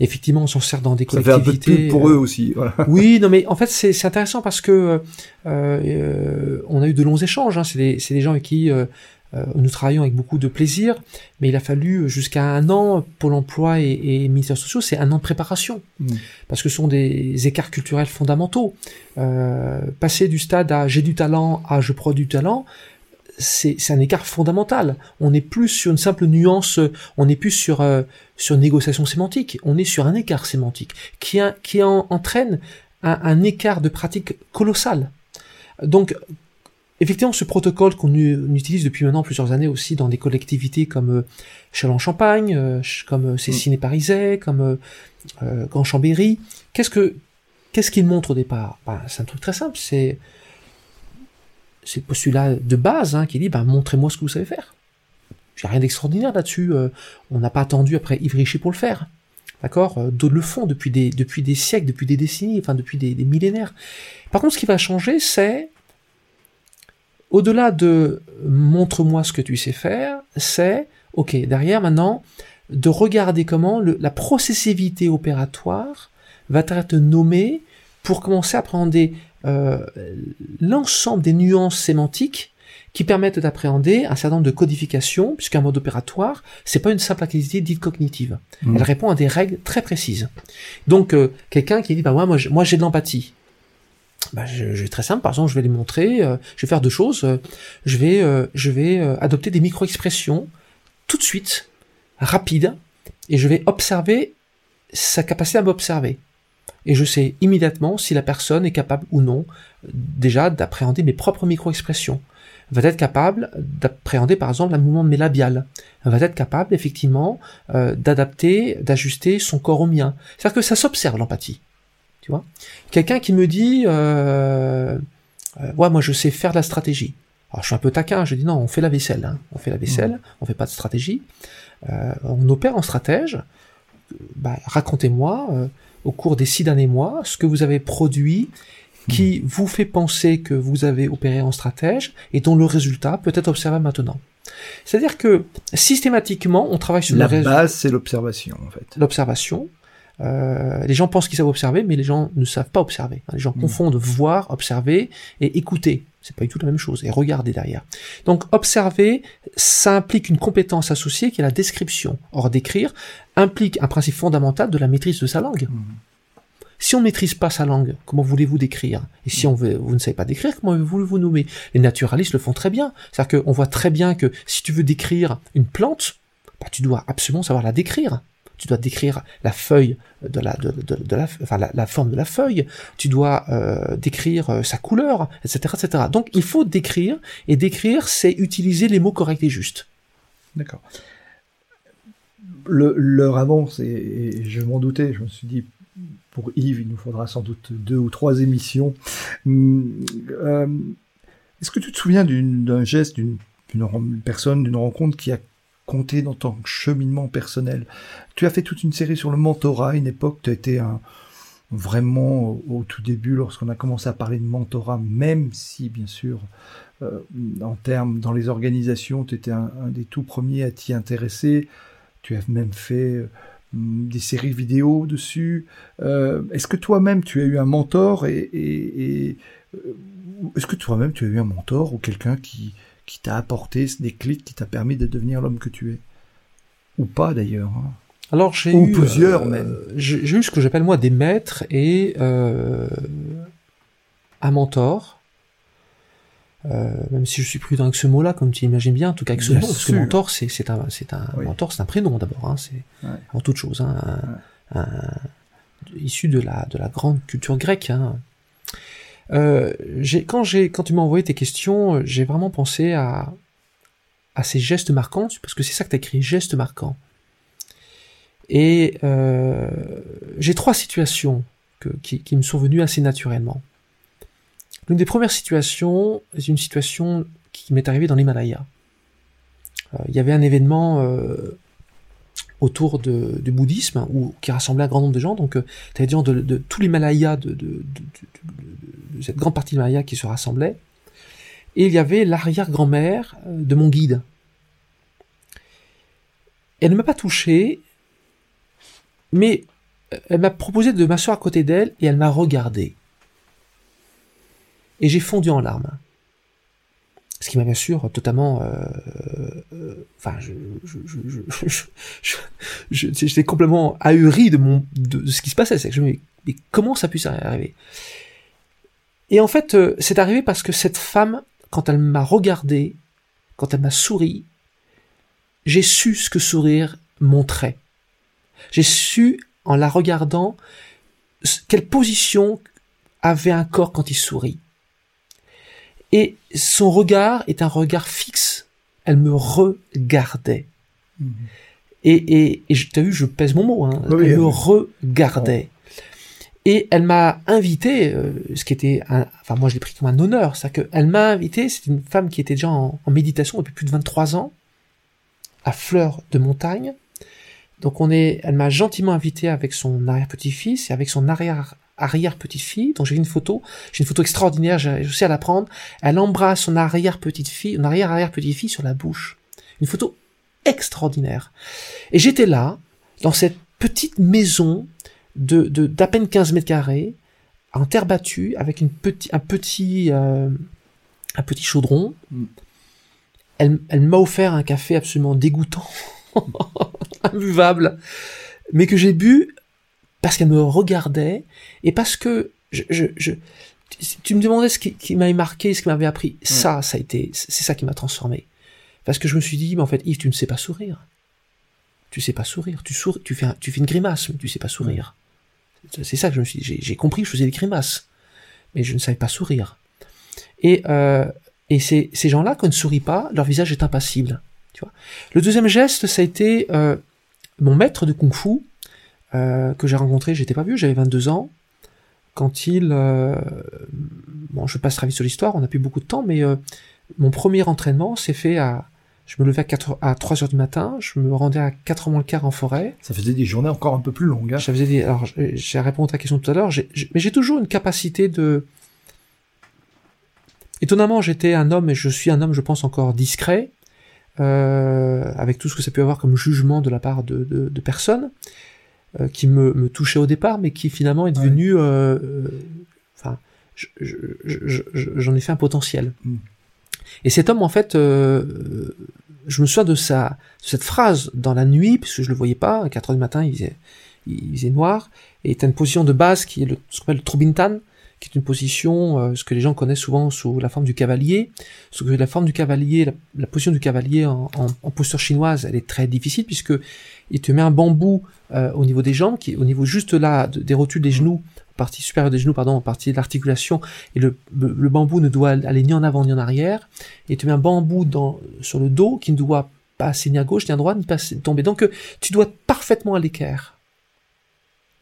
effectivement, on s'en sert dans des collectivités. Ça fait un peu pour eux aussi. Voilà. Oui, non, mais en fait, c'est intéressant parce que euh, on a eu de longs échanges. Hein. C'est des, des, gens avec qui euh, nous travaillons avec beaucoup de plaisir, mais il a fallu jusqu'à un an pour l'emploi et, et ministère sociaux, c'est un an de préparation, mmh. parce que ce sont des écarts culturels fondamentaux. Euh, passer du stade à j'ai du talent à je produis du talent, c'est un écart fondamental. On n'est plus sur une simple nuance, on n'est plus sur euh, sur une négociation sémantique, on est sur un écart sémantique qui, qui entraîne un, un écart de pratique colossal. Donc Effectivement, ce protocole qu'on utilise depuis maintenant plusieurs années aussi dans des collectivités comme euh, Châlons-Champagne, euh, comme euh, Cécine et mm. Pariset, comme Grand Chambéry, qu'est-ce que qu'est-ce qu'il montre au départ? Ben, C'est un truc très simple, c'est c'est le postulat de base hein, qui dit ben, montrez-moi ce que vous savez faire. J'ai rien d'extraordinaire là-dessus. on n'a pas attendu après Yves Richy pour le faire. D'accord? D'autres le font depuis des, depuis des siècles, depuis des décennies, enfin depuis des, des millénaires. Par contre, ce qui va changer, c'est au-delà de montre-moi ce que tu sais faire, c'est, ok, derrière maintenant, de regarder comment la processivité opératoire va être nommée pour commencer à appréhender euh, l'ensemble des nuances sémantiques qui permettent d'appréhender un certain nombre de codifications, puisqu'un mode opératoire, c'est pas une simple activité dite cognitive. Mmh. Elle répond à des règles très précises. Donc, euh, quelqu'un qui dit, bah moi, moi j'ai de l'empathie bah, je, je, très simple. Par exemple, je vais les montrer. Euh, je vais faire deux choses. Euh, je vais, euh, je vais adopter des micro-expressions tout de suite, rapide, et je vais observer sa capacité à m'observer. Et je sais immédiatement si la personne est capable ou non déjà d'appréhender mes propres micro-expressions. Va être capable d'appréhender par exemple un mouvement de mes labiales. Va être capable effectivement d'adapter, d'ajuster son corps au mien. C'est-à-dire que ça s'observe l'empathie. Tu vois Quelqu'un qui me dit, euh, euh, ouais, moi je sais faire de la stratégie. Alors je suis un peu taquin, je dis non, on fait la vaisselle, hein. on fait la vaisselle, mmh. on fait pas de stratégie. Euh, on opère en stratège. Bah, racontez-moi euh, au cours des six derniers mois ce que vous avez produit qui mmh. vous fait penser que vous avez opéré en stratège et dont le résultat peut être observé maintenant. C'est-à-dire que systématiquement, on travaille sur la base, c'est l'observation en fait. L'observation, euh, les gens pensent qu'ils savent observer, mais les gens ne savent pas observer. Les gens mm. confondent voir, observer et écouter. C'est pas du tout la même chose. Et regarder derrière. Donc observer, ça implique une compétence associée qui est la description. Or décrire implique un principe fondamental de la maîtrise de sa langue. Mm. Si on ne maîtrise pas sa langue, comment voulez-vous décrire? Et si on veut, vous ne savez pas décrire, comment voulez-vous nommer? Les naturalistes le font très bien. C'est-à-dire qu'on voit très bien que si tu veux décrire une plante, bah, tu dois absolument savoir la décrire tu dois décrire la feuille de la, de, la, enfin la, forme de la feuille, tu dois euh, décrire euh, sa couleur, etc., etc. Donc il faut décrire, et décrire, c'est utiliser les mots corrects et justes. D'accord. L'heure avance, et, je m'en doutais, je me suis dit, pour Yves, il nous faudra sans doute deux ou trois émissions. Hum, euh, est-ce que tu te souviens d'un geste d'une personne, d'une rencontre qui a dans ton cheminement personnel. Tu as fait toute une série sur le mentorat, une époque, tu as été un, vraiment au, tout début, lorsqu'on a commencé à parler de mentorat, même si, bien sûr, euh, en termes, dans les organisations, tu étais un, des tout premiers à t'y intéresser. Tu as même fait euh, des séries vidéo dessus. Euh, est-ce que toi-même, tu as eu un mentor et, et est-ce que toi-même, tu as eu un mentor ou quelqu'un qui, qui t'a apporté des clics qui t'a permis de devenir l'homme que tu es Ou pas d'ailleurs hein. Alors j'ai eu plusieurs euh, même. J'ai eu ce que j'appelle moi des maîtres et euh, un mentor. Euh, même si je suis prudent avec ce mot-là, comme tu imagines bien, en tout cas avec ce mot, parce que mentor, c'est c'est un c'est un mentor, c'est un prénom d'abord, hein, c'est en toute chose, hein, un, issu de la de la grande culture grecque. Hein. Euh, quand quand tu m'as envoyé tes questions, euh, j'ai vraiment pensé à à ces gestes marquants parce que c'est ça que tu as écrit gestes marquants. Et euh, j'ai trois situations que, qui, qui, me sont venues assez naturellement. L'une des premières situations, c'est une situation qui m'est arrivée dans l'Himalaya. Euh, il y avait un événement euh, autour de, du bouddhisme ou qui rassemblait un grand nombre de gens. Donc, euh, tu de, de tout l'Himalaya, de, de, cette grande partie de l'Himalaya qui se rassemblait. Et il y avait l'arrière-grand-mère de mon guide. Elle ne m'a pas touché, mais elle m'a proposé de m'asseoir à côté d'elle et elle m'a regardé. Et j'ai fondu en larmes. Ce qui m'a bien sûr totalement, enfin, je, j'étais complètement ahuri de mon, de, ce qui se passait. Que je me mais, comment ça a pu arriver? Et en fait, euh, c'est arrivé parce que cette femme, quand elle m'a regardé, quand elle m'a souri, j'ai su ce que sourire montrait. J'ai su, en la regardant, quelle position avait un corps quand il sourit. Et son regard est un regard fixe. Elle me regardait. Mhm. Et, et, et tu as vu, je pèse mon mot. Hein. elle me regardait. Et elle m'a invité, euh, ce qui était, un, enfin moi je l'ai pris comme un honneur, c'est qu'elle m'a invité, c'est une femme qui était déjà en, en, méditation depuis plus de 23 ans, à Fleur de Montagne. Donc on est, elle m'a gentiment invité avec son arrière-petit-fils et avec son arrière arrière-petite-fille, donc j'ai une photo, j'ai une photo extraordinaire, j'ai réussi à la prendre, elle embrasse son arrière-petite-fille, son arrière-arrière-petite-fille sur la bouche. Une photo extraordinaire. Et j'étais là, dans cette petite maison de d'à peine 15 mètres carrés, en terre battue, avec une petit, un petit, euh, un petit chaudron. Mm. Elle, elle m'a offert un café absolument dégoûtant, imbuvable, mais que j'ai bu parce qu'elle me regardait et parce que je, je, je tu me demandais ce qui, qui m'avait marqué, ce qui m'avait appris. Ça, ça a été, c'est ça qui m'a transformé. Parce que je me suis dit, mais en fait, Yves, tu ne sais pas sourire. Tu sais pas sourire. Tu souris, tu fais, tu fais une grimace, mais tu sais pas sourire. C'est ça que je me suis dit. J'ai compris que je faisais des grimaces, mais je ne savais pas sourire. Et, euh, et ces, ces gens-là, quand ils ne sourient pas, leur visage est impassible. Tu vois. Le deuxième geste, ça a été euh, mon maître de kung-fu euh, que j'ai rencontré, j'étais pas vieux, j'avais 22 ans, quand il... Euh, bon, je passe très vite sur l'histoire, on n'a plus beaucoup de temps, mais euh, mon premier entraînement s'est fait à... Je me levais à, 4, à 3 heures du matin, je me rendais à 4 heures moins le quart en forêt. Ça faisait des journées encore un peu plus longues. Hein. Ça faisait des, alors, j'ai répondu à ta question tout à l'heure, mais j'ai toujours une capacité de... Étonnamment, j'étais un homme, et je suis un homme, je pense, encore discret, euh, avec tout ce que ça peut avoir comme jugement de la part de, de, de personnes. Euh, qui me, me, touchait au départ, mais qui finalement est devenu, euh, euh, enfin, j'en ai fait un potentiel. Mm. Et cet homme, en fait, je me souviens de sa, de cette phrase dans la nuit, puisque je le voyais pas, à 4 heures du matin, il faisait, il faisait noir, et il a une position de base qui est le, ce qu'on appelle le Trubintan, qui est une position, euh, ce que les gens connaissent souvent sous la forme du cavalier. La forme du cavalier, la, position du cavalier en, en, en, posture chinoise, elle est très difficile puisque il te met un bambou euh, au niveau des jambes, qui au niveau juste là des rotules des genoux, partie supérieure des genoux, pardon, partie de l'articulation, et le, le, bambou ne doit aller ni en avant ni en arrière. Il te met un bambou dans, sur le dos qui ne doit pas passer ni à gauche ni à droite, ni pas tomber. Donc euh, tu dois être parfaitement à l'équerre.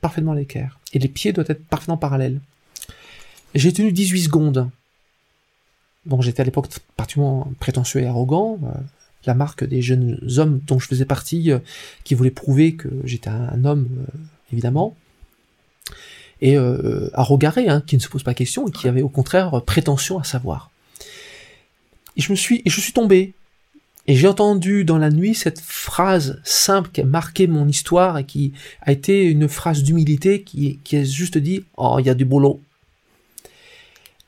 Parfaitement à l'équerre. Et les pieds doivent être parfaitement parallèles. J'ai tenu 18 secondes. Bon, j'étais à l'époque particulièrement prétentieux et arrogant, euh, la marque des jeunes hommes dont je faisais partie, euh, qui voulaient prouver que j'étais un, homme, euh, évidemment, et arrogaré, hein, qui ne se pose pas question et qui avait au contraire prétention à savoir. Et je me suis, et je suis tombé. Et j'ai entendu dans la nuit cette phrase simple qui a marqué mon histoire et qui a été une phrase d'humilité qui, qui a juste dit, oh, il y a du boulot.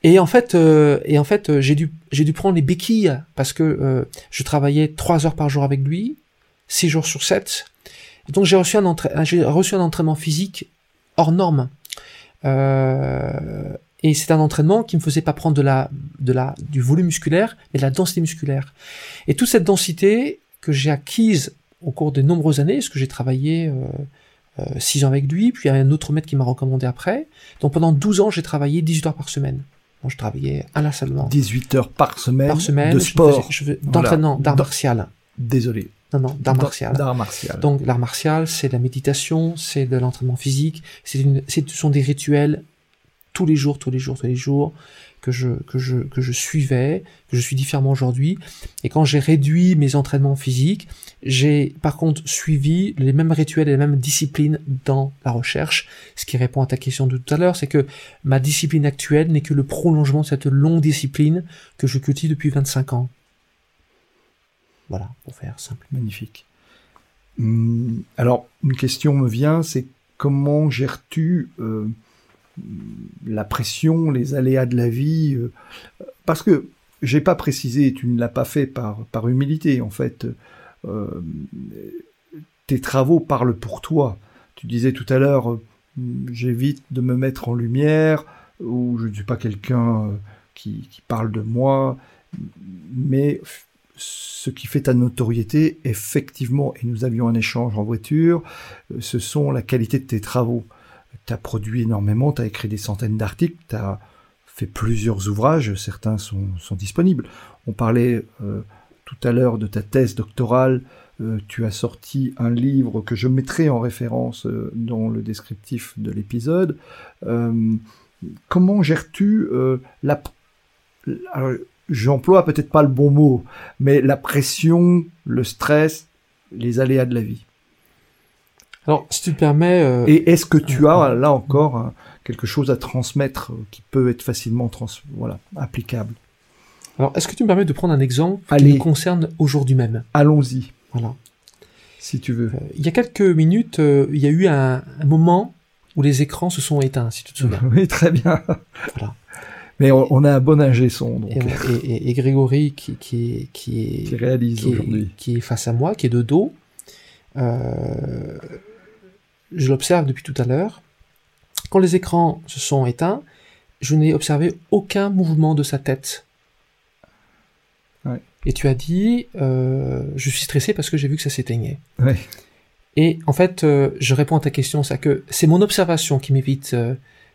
Et en fait, euh, et en fait, euh, j'ai dû, j'ai dû prendre les béquilles parce que euh, je travaillais trois heures par jour avec lui, six jours sur sept. Et donc j'ai reçu un j'ai reçu un entraînement physique hors norme. et c'est un entraînement qui me faisait pas prendre de la, de la, du volume musculaire, mais de la densité musculaire. Et toute cette densité que j'ai acquise au cours de nombreuses années, parce que j'ai travaillé six ans avec lui, puis un autre maître qui m'a recommandé après. Donc pendant 12 ans, j'ai travaillé 18 heures par semaine je travaillais inlassablement. 18 heures par semaine, de sport. D'entraînement, d'art martial. Désolé. Non, non, d'art martial. D'art martial. Donc l'art martial, c'est de la méditation, c'est de l'entraînement physique, c'est une, ce sont des rituels tous les jours, tous les jours, tous les jours que je que je que je suivais, que je suis différemment aujourd'hui. Et quand j'ai réduit mes entraînements physiques, j'ai par contre suivi les mêmes rituels et les mêmes disciplines dans la recherche. Ce qui répond à ta question de tout à l'heure, c'est que ma discipline actuelle n'est que le prolongement de cette longue discipline que je cultive depuis 25 ans. Voilà, pour faire simple. Magnifique. Hum, alors, une question me vient, c'est comment gères-tu euh, la pression, les aléas de la vie euh, Parce que j'ai pas précisé, tu ne l'as pas fait par, par humilité, en fait. Euh, tes travaux parlent pour toi. Tu disais tout à l'heure, j'évite de me mettre en lumière, ou je ne suis pas quelqu'un qui, qui, parle de moi, mais ce qui fait ta notoriété, effectivement, et nous avions un échange en voiture, euh, ce sont la qualité de tes travaux. Tu as produit énormément, tu as écrit des centaines d'articles, tu as fait plusieurs ouvrages, certains sont, disponibles. On parlait euh, tout à l'heure de ta thèse doctorale, euh, tu as sorti un livre que je mettrai en référence dans le descriptif de l'épisode. comment gères-tu la j'emploie peut-être pas le bon mot, mais la pression, le stress, les aléas de la vie? Alors, si tu te permets... Euh, Et est-ce que tu as, là encore, quelque chose à transmettre qui peut être facilement trans voilà, applicable? Alors, est-ce que tu me permets de prendre un exemple qui nous concerne aujourd'hui même? Allons-y. Voilà. Si tu veux. Euh, il y a quelques minutes, euh, il y a eu un, un, moment où les écrans se sont éteints, si tu te souviens. Oui, très bien. Voilà. Mais on, a un bon ingé son. Donc. Et, Grégory qui, qui, qui, est, qui réalise aujourd'hui. Qui est face à moi, qui est de dos. Euh, je l'observe depuis tout à l'heure. Quand les écrans se sont éteints, je n'ai observé aucun mouvement de sa tête. Ouais. Et tu as dit, euh, je suis stressé parce que j'ai vu que ça s'éteignait. Ouais. Et en fait, euh, je réponds à ta question, c'est que c'est mon observation qui m'évite euh,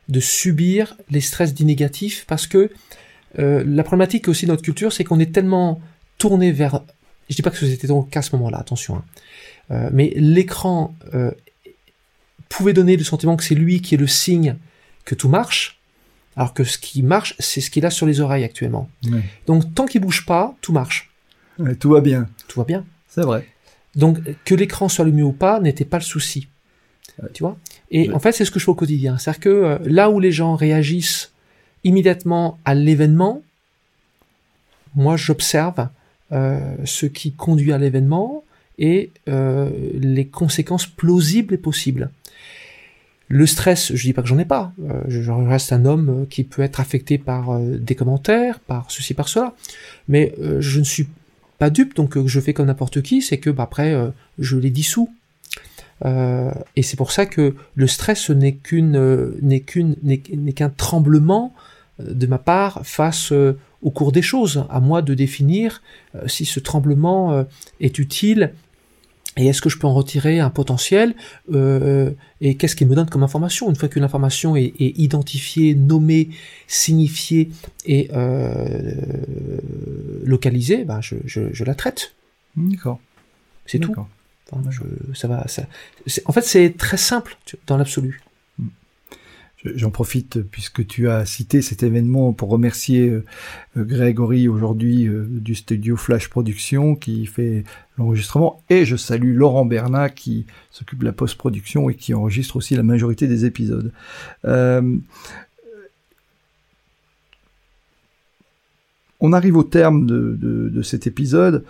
de subir les stress dits négatifs parce que la problématique aussi de notre culture, c'est qu'on est tellement tourné vers. Je dis pas que c'était le cas à ce moment-là, attention. Hein. Mais l'écran pouvait donner le sentiment que c'est lui qui est le signe que tout marche, alors que ce qui marche, c'est ce qu'il a sur les oreilles actuellement. Donc tant qu'il bouge pas, tout marche. tout va bien. Tout va bien. C'est vrai. Donc que l'écran soit allumé ou pas n'était pas le souci. Tu vois? Et en fait, c'est ce que je fais au quotidien. C'est-à-dire que euh, là où les gens réagissent immédiatement à l'événement, moi, j'observe euh, ce qui conduit à l'événement et euh, les conséquences plausibles et possibles. Le stress, je dis pas que j'en ai pas. je reste un homme qui peut être affecté par des commentaires, par ceci, par cela. Mais je ne suis pas dupe, donc je fais comme n'importe qui. C'est que bah, après, je les dissous. Euh, et c'est pour ça que le stress n'est qu'une n'est qu'un tremblement euh, de ma part face euh, au cours des choses. À moi de définir si ce tremblement est utile et est-ce que je peux en retirer un potentiel et qu'est-ce qu'il me donne comme information? Une fois qu'une information est, est, identifiée, nommée, signifiée et localisée, ben je, je, je la traite. D'accord. C'est tout ça va, ça, en fait, c'est très simple dans l'absolu. J'en profite puisque tu as cité cet événement pour remercier euh, Grégory aujourd'hui euh, du studio Flash Production qui fait l'enregistrement et je salue Laurent Bernat qui s'occupe de la post-production et qui enregistre aussi la majorité des épisodes. Euh, on arrive au terme de cet épisode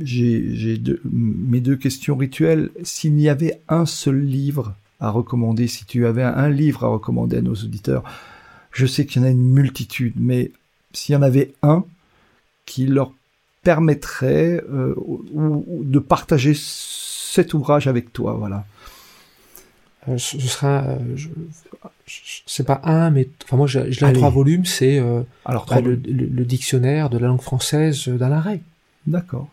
j'ai mes deux questions rituelles. S'il n'y avait un seul livre à recommander, si tu avais un livre à recommander à nos auditeurs, je sais qu'il y en a une multitude, mais s'il y en avait un qui leur permettrait euh, de partager cet ouvrage avec toi, voilà. Euh, ce sera, euh, c'est pas un, mais enfin moi j'ai trois volumes, c'est alors bah, le, dictionnaire de la langue française d'Alain Ray. D'accord.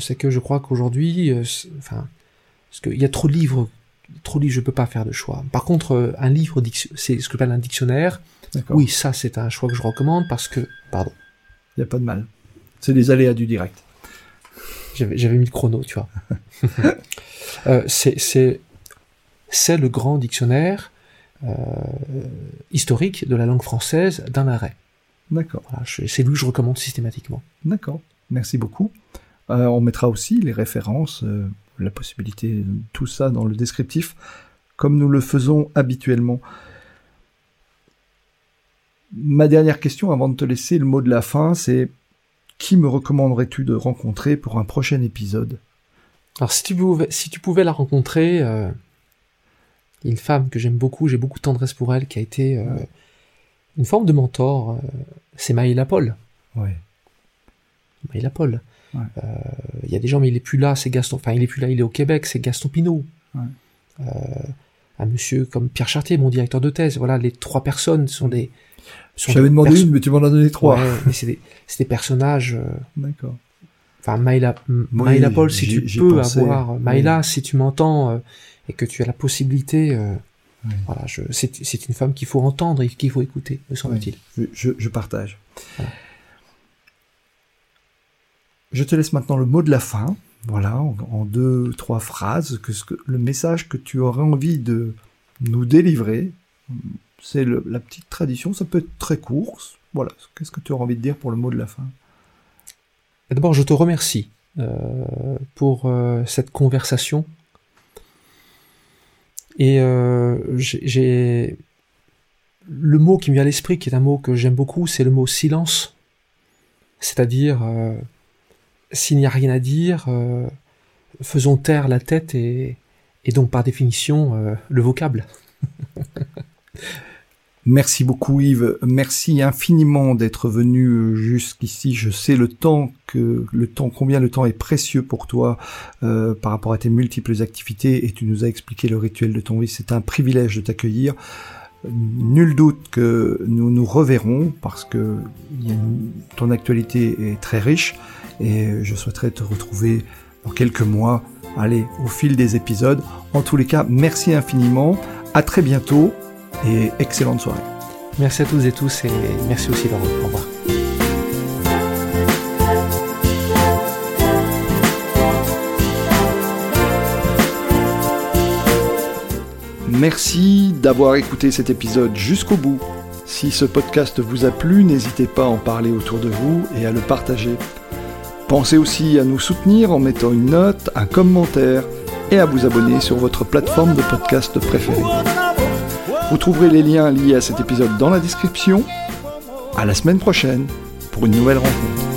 C'est que je crois qu'aujourd'hui, enfin, parce qu'il y a trop de livres, trop de livres, je peux pas faire de choix. Par contre, euh, un livre, c'est ce que j'appelle un dictionnaire. Oui, ça, c'est un choix que je recommande parce que, pardon. Il n'y a pas de mal. C'est les aléas du direct. J'avais mis le chrono, tu vois. euh, c'est le grand dictionnaire euh, historique de la langue française d'un arrêt. D'accord. Voilà, c'est lui que je recommande systématiquement. D'accord. Merci beaucoup. Euh, on mettra aussi les références, la possibilité de tout ça dans le descriptif, comme nous le faisons habituellement. Ma dernière question avant de te laisser le mot de la fin, c'est qui me recommanderais-tu de rencontrer pour un prochain épisode? Alors si tu pouvais, si tu pouvais la rencontrer, euh, une femme que j'aime beaucoup, j'ai beaucoup de tendresse pour elle, qui a été euh, une forme de mentor, euh, c'est Maïla Paul. Ouais. Maïla Paul. Il y a des gens, mais il est plus là, c'est Gaston. Enfin, il est plus là, il est au Québec, c'est Gaston Pinault. un monsieur comme Pierre Chartier, mon directeur de thèse. Voilà, les trois personnes sont des, j'avais demandé une, mais tu m'en as donné trois. mais c'est des, des, personnages. Euh, D'accord. Enfin, Maïla, Maïla Paul, si tu peux avoir, Maïla, si tu m'entends euh, et que tu as la possibilité, euh, voilà, c'est une femme qu'il faut entendre et qu'il faut écouter, me semble-t-il. Je, je, partage. Je te laisse maintenant le mot de la fin. Voilà, en, deux, trois phrases, que, le message que tu aurais envie de nous délivrer c'est la petite tradition, ça peut être très court. Voilà, qu'est-ce que tu auras envie de dire pour le mot de la fin? D'abord, je te remercie euh, pour euh, cette conversation. Et euh, j'ai le mot qui me vient à l'esprit, qui est un mot que j'aime beaucoup, c'est le mot silence. C'est-à-dire, s'il n'y a rien à dire, faisons taire la tête et, donc par définition le vocable. Merci beaucoup Yves, merci infiniment d'être venu jusqu'ici. Je sais le temps que le temps combien le temps est précieux pour toi euh, par rapport à tes multiples activités et tu nous as expliqué le rituel de ton vie. C'est un privilège de t'accueillir. Nul doute que nous nous reverrons parce que ton actualité est très riche et je souhaiterais te retrouver dans quelques mois. Allez, au fil des épisodes. En tous les cas, merci infiniment. À très bientôt et excellente soirée. Merci à tous et tous et merci aussi Laurent. Au revoir. Merci d'avoir écouté cet épisode jusqu'au bout. Si ce podcast vous a plu, n'hésitez pas à en parler autour de vous et à le partager. Pensez aussi à nous soutenir en mettant une note, un commentaire et à vous abonner sur votre plateforme de podcast préférée. Vous trouverez les liens liés à cet épisode dans la description. À la semaine prochaine pour une nouvelle rencontre.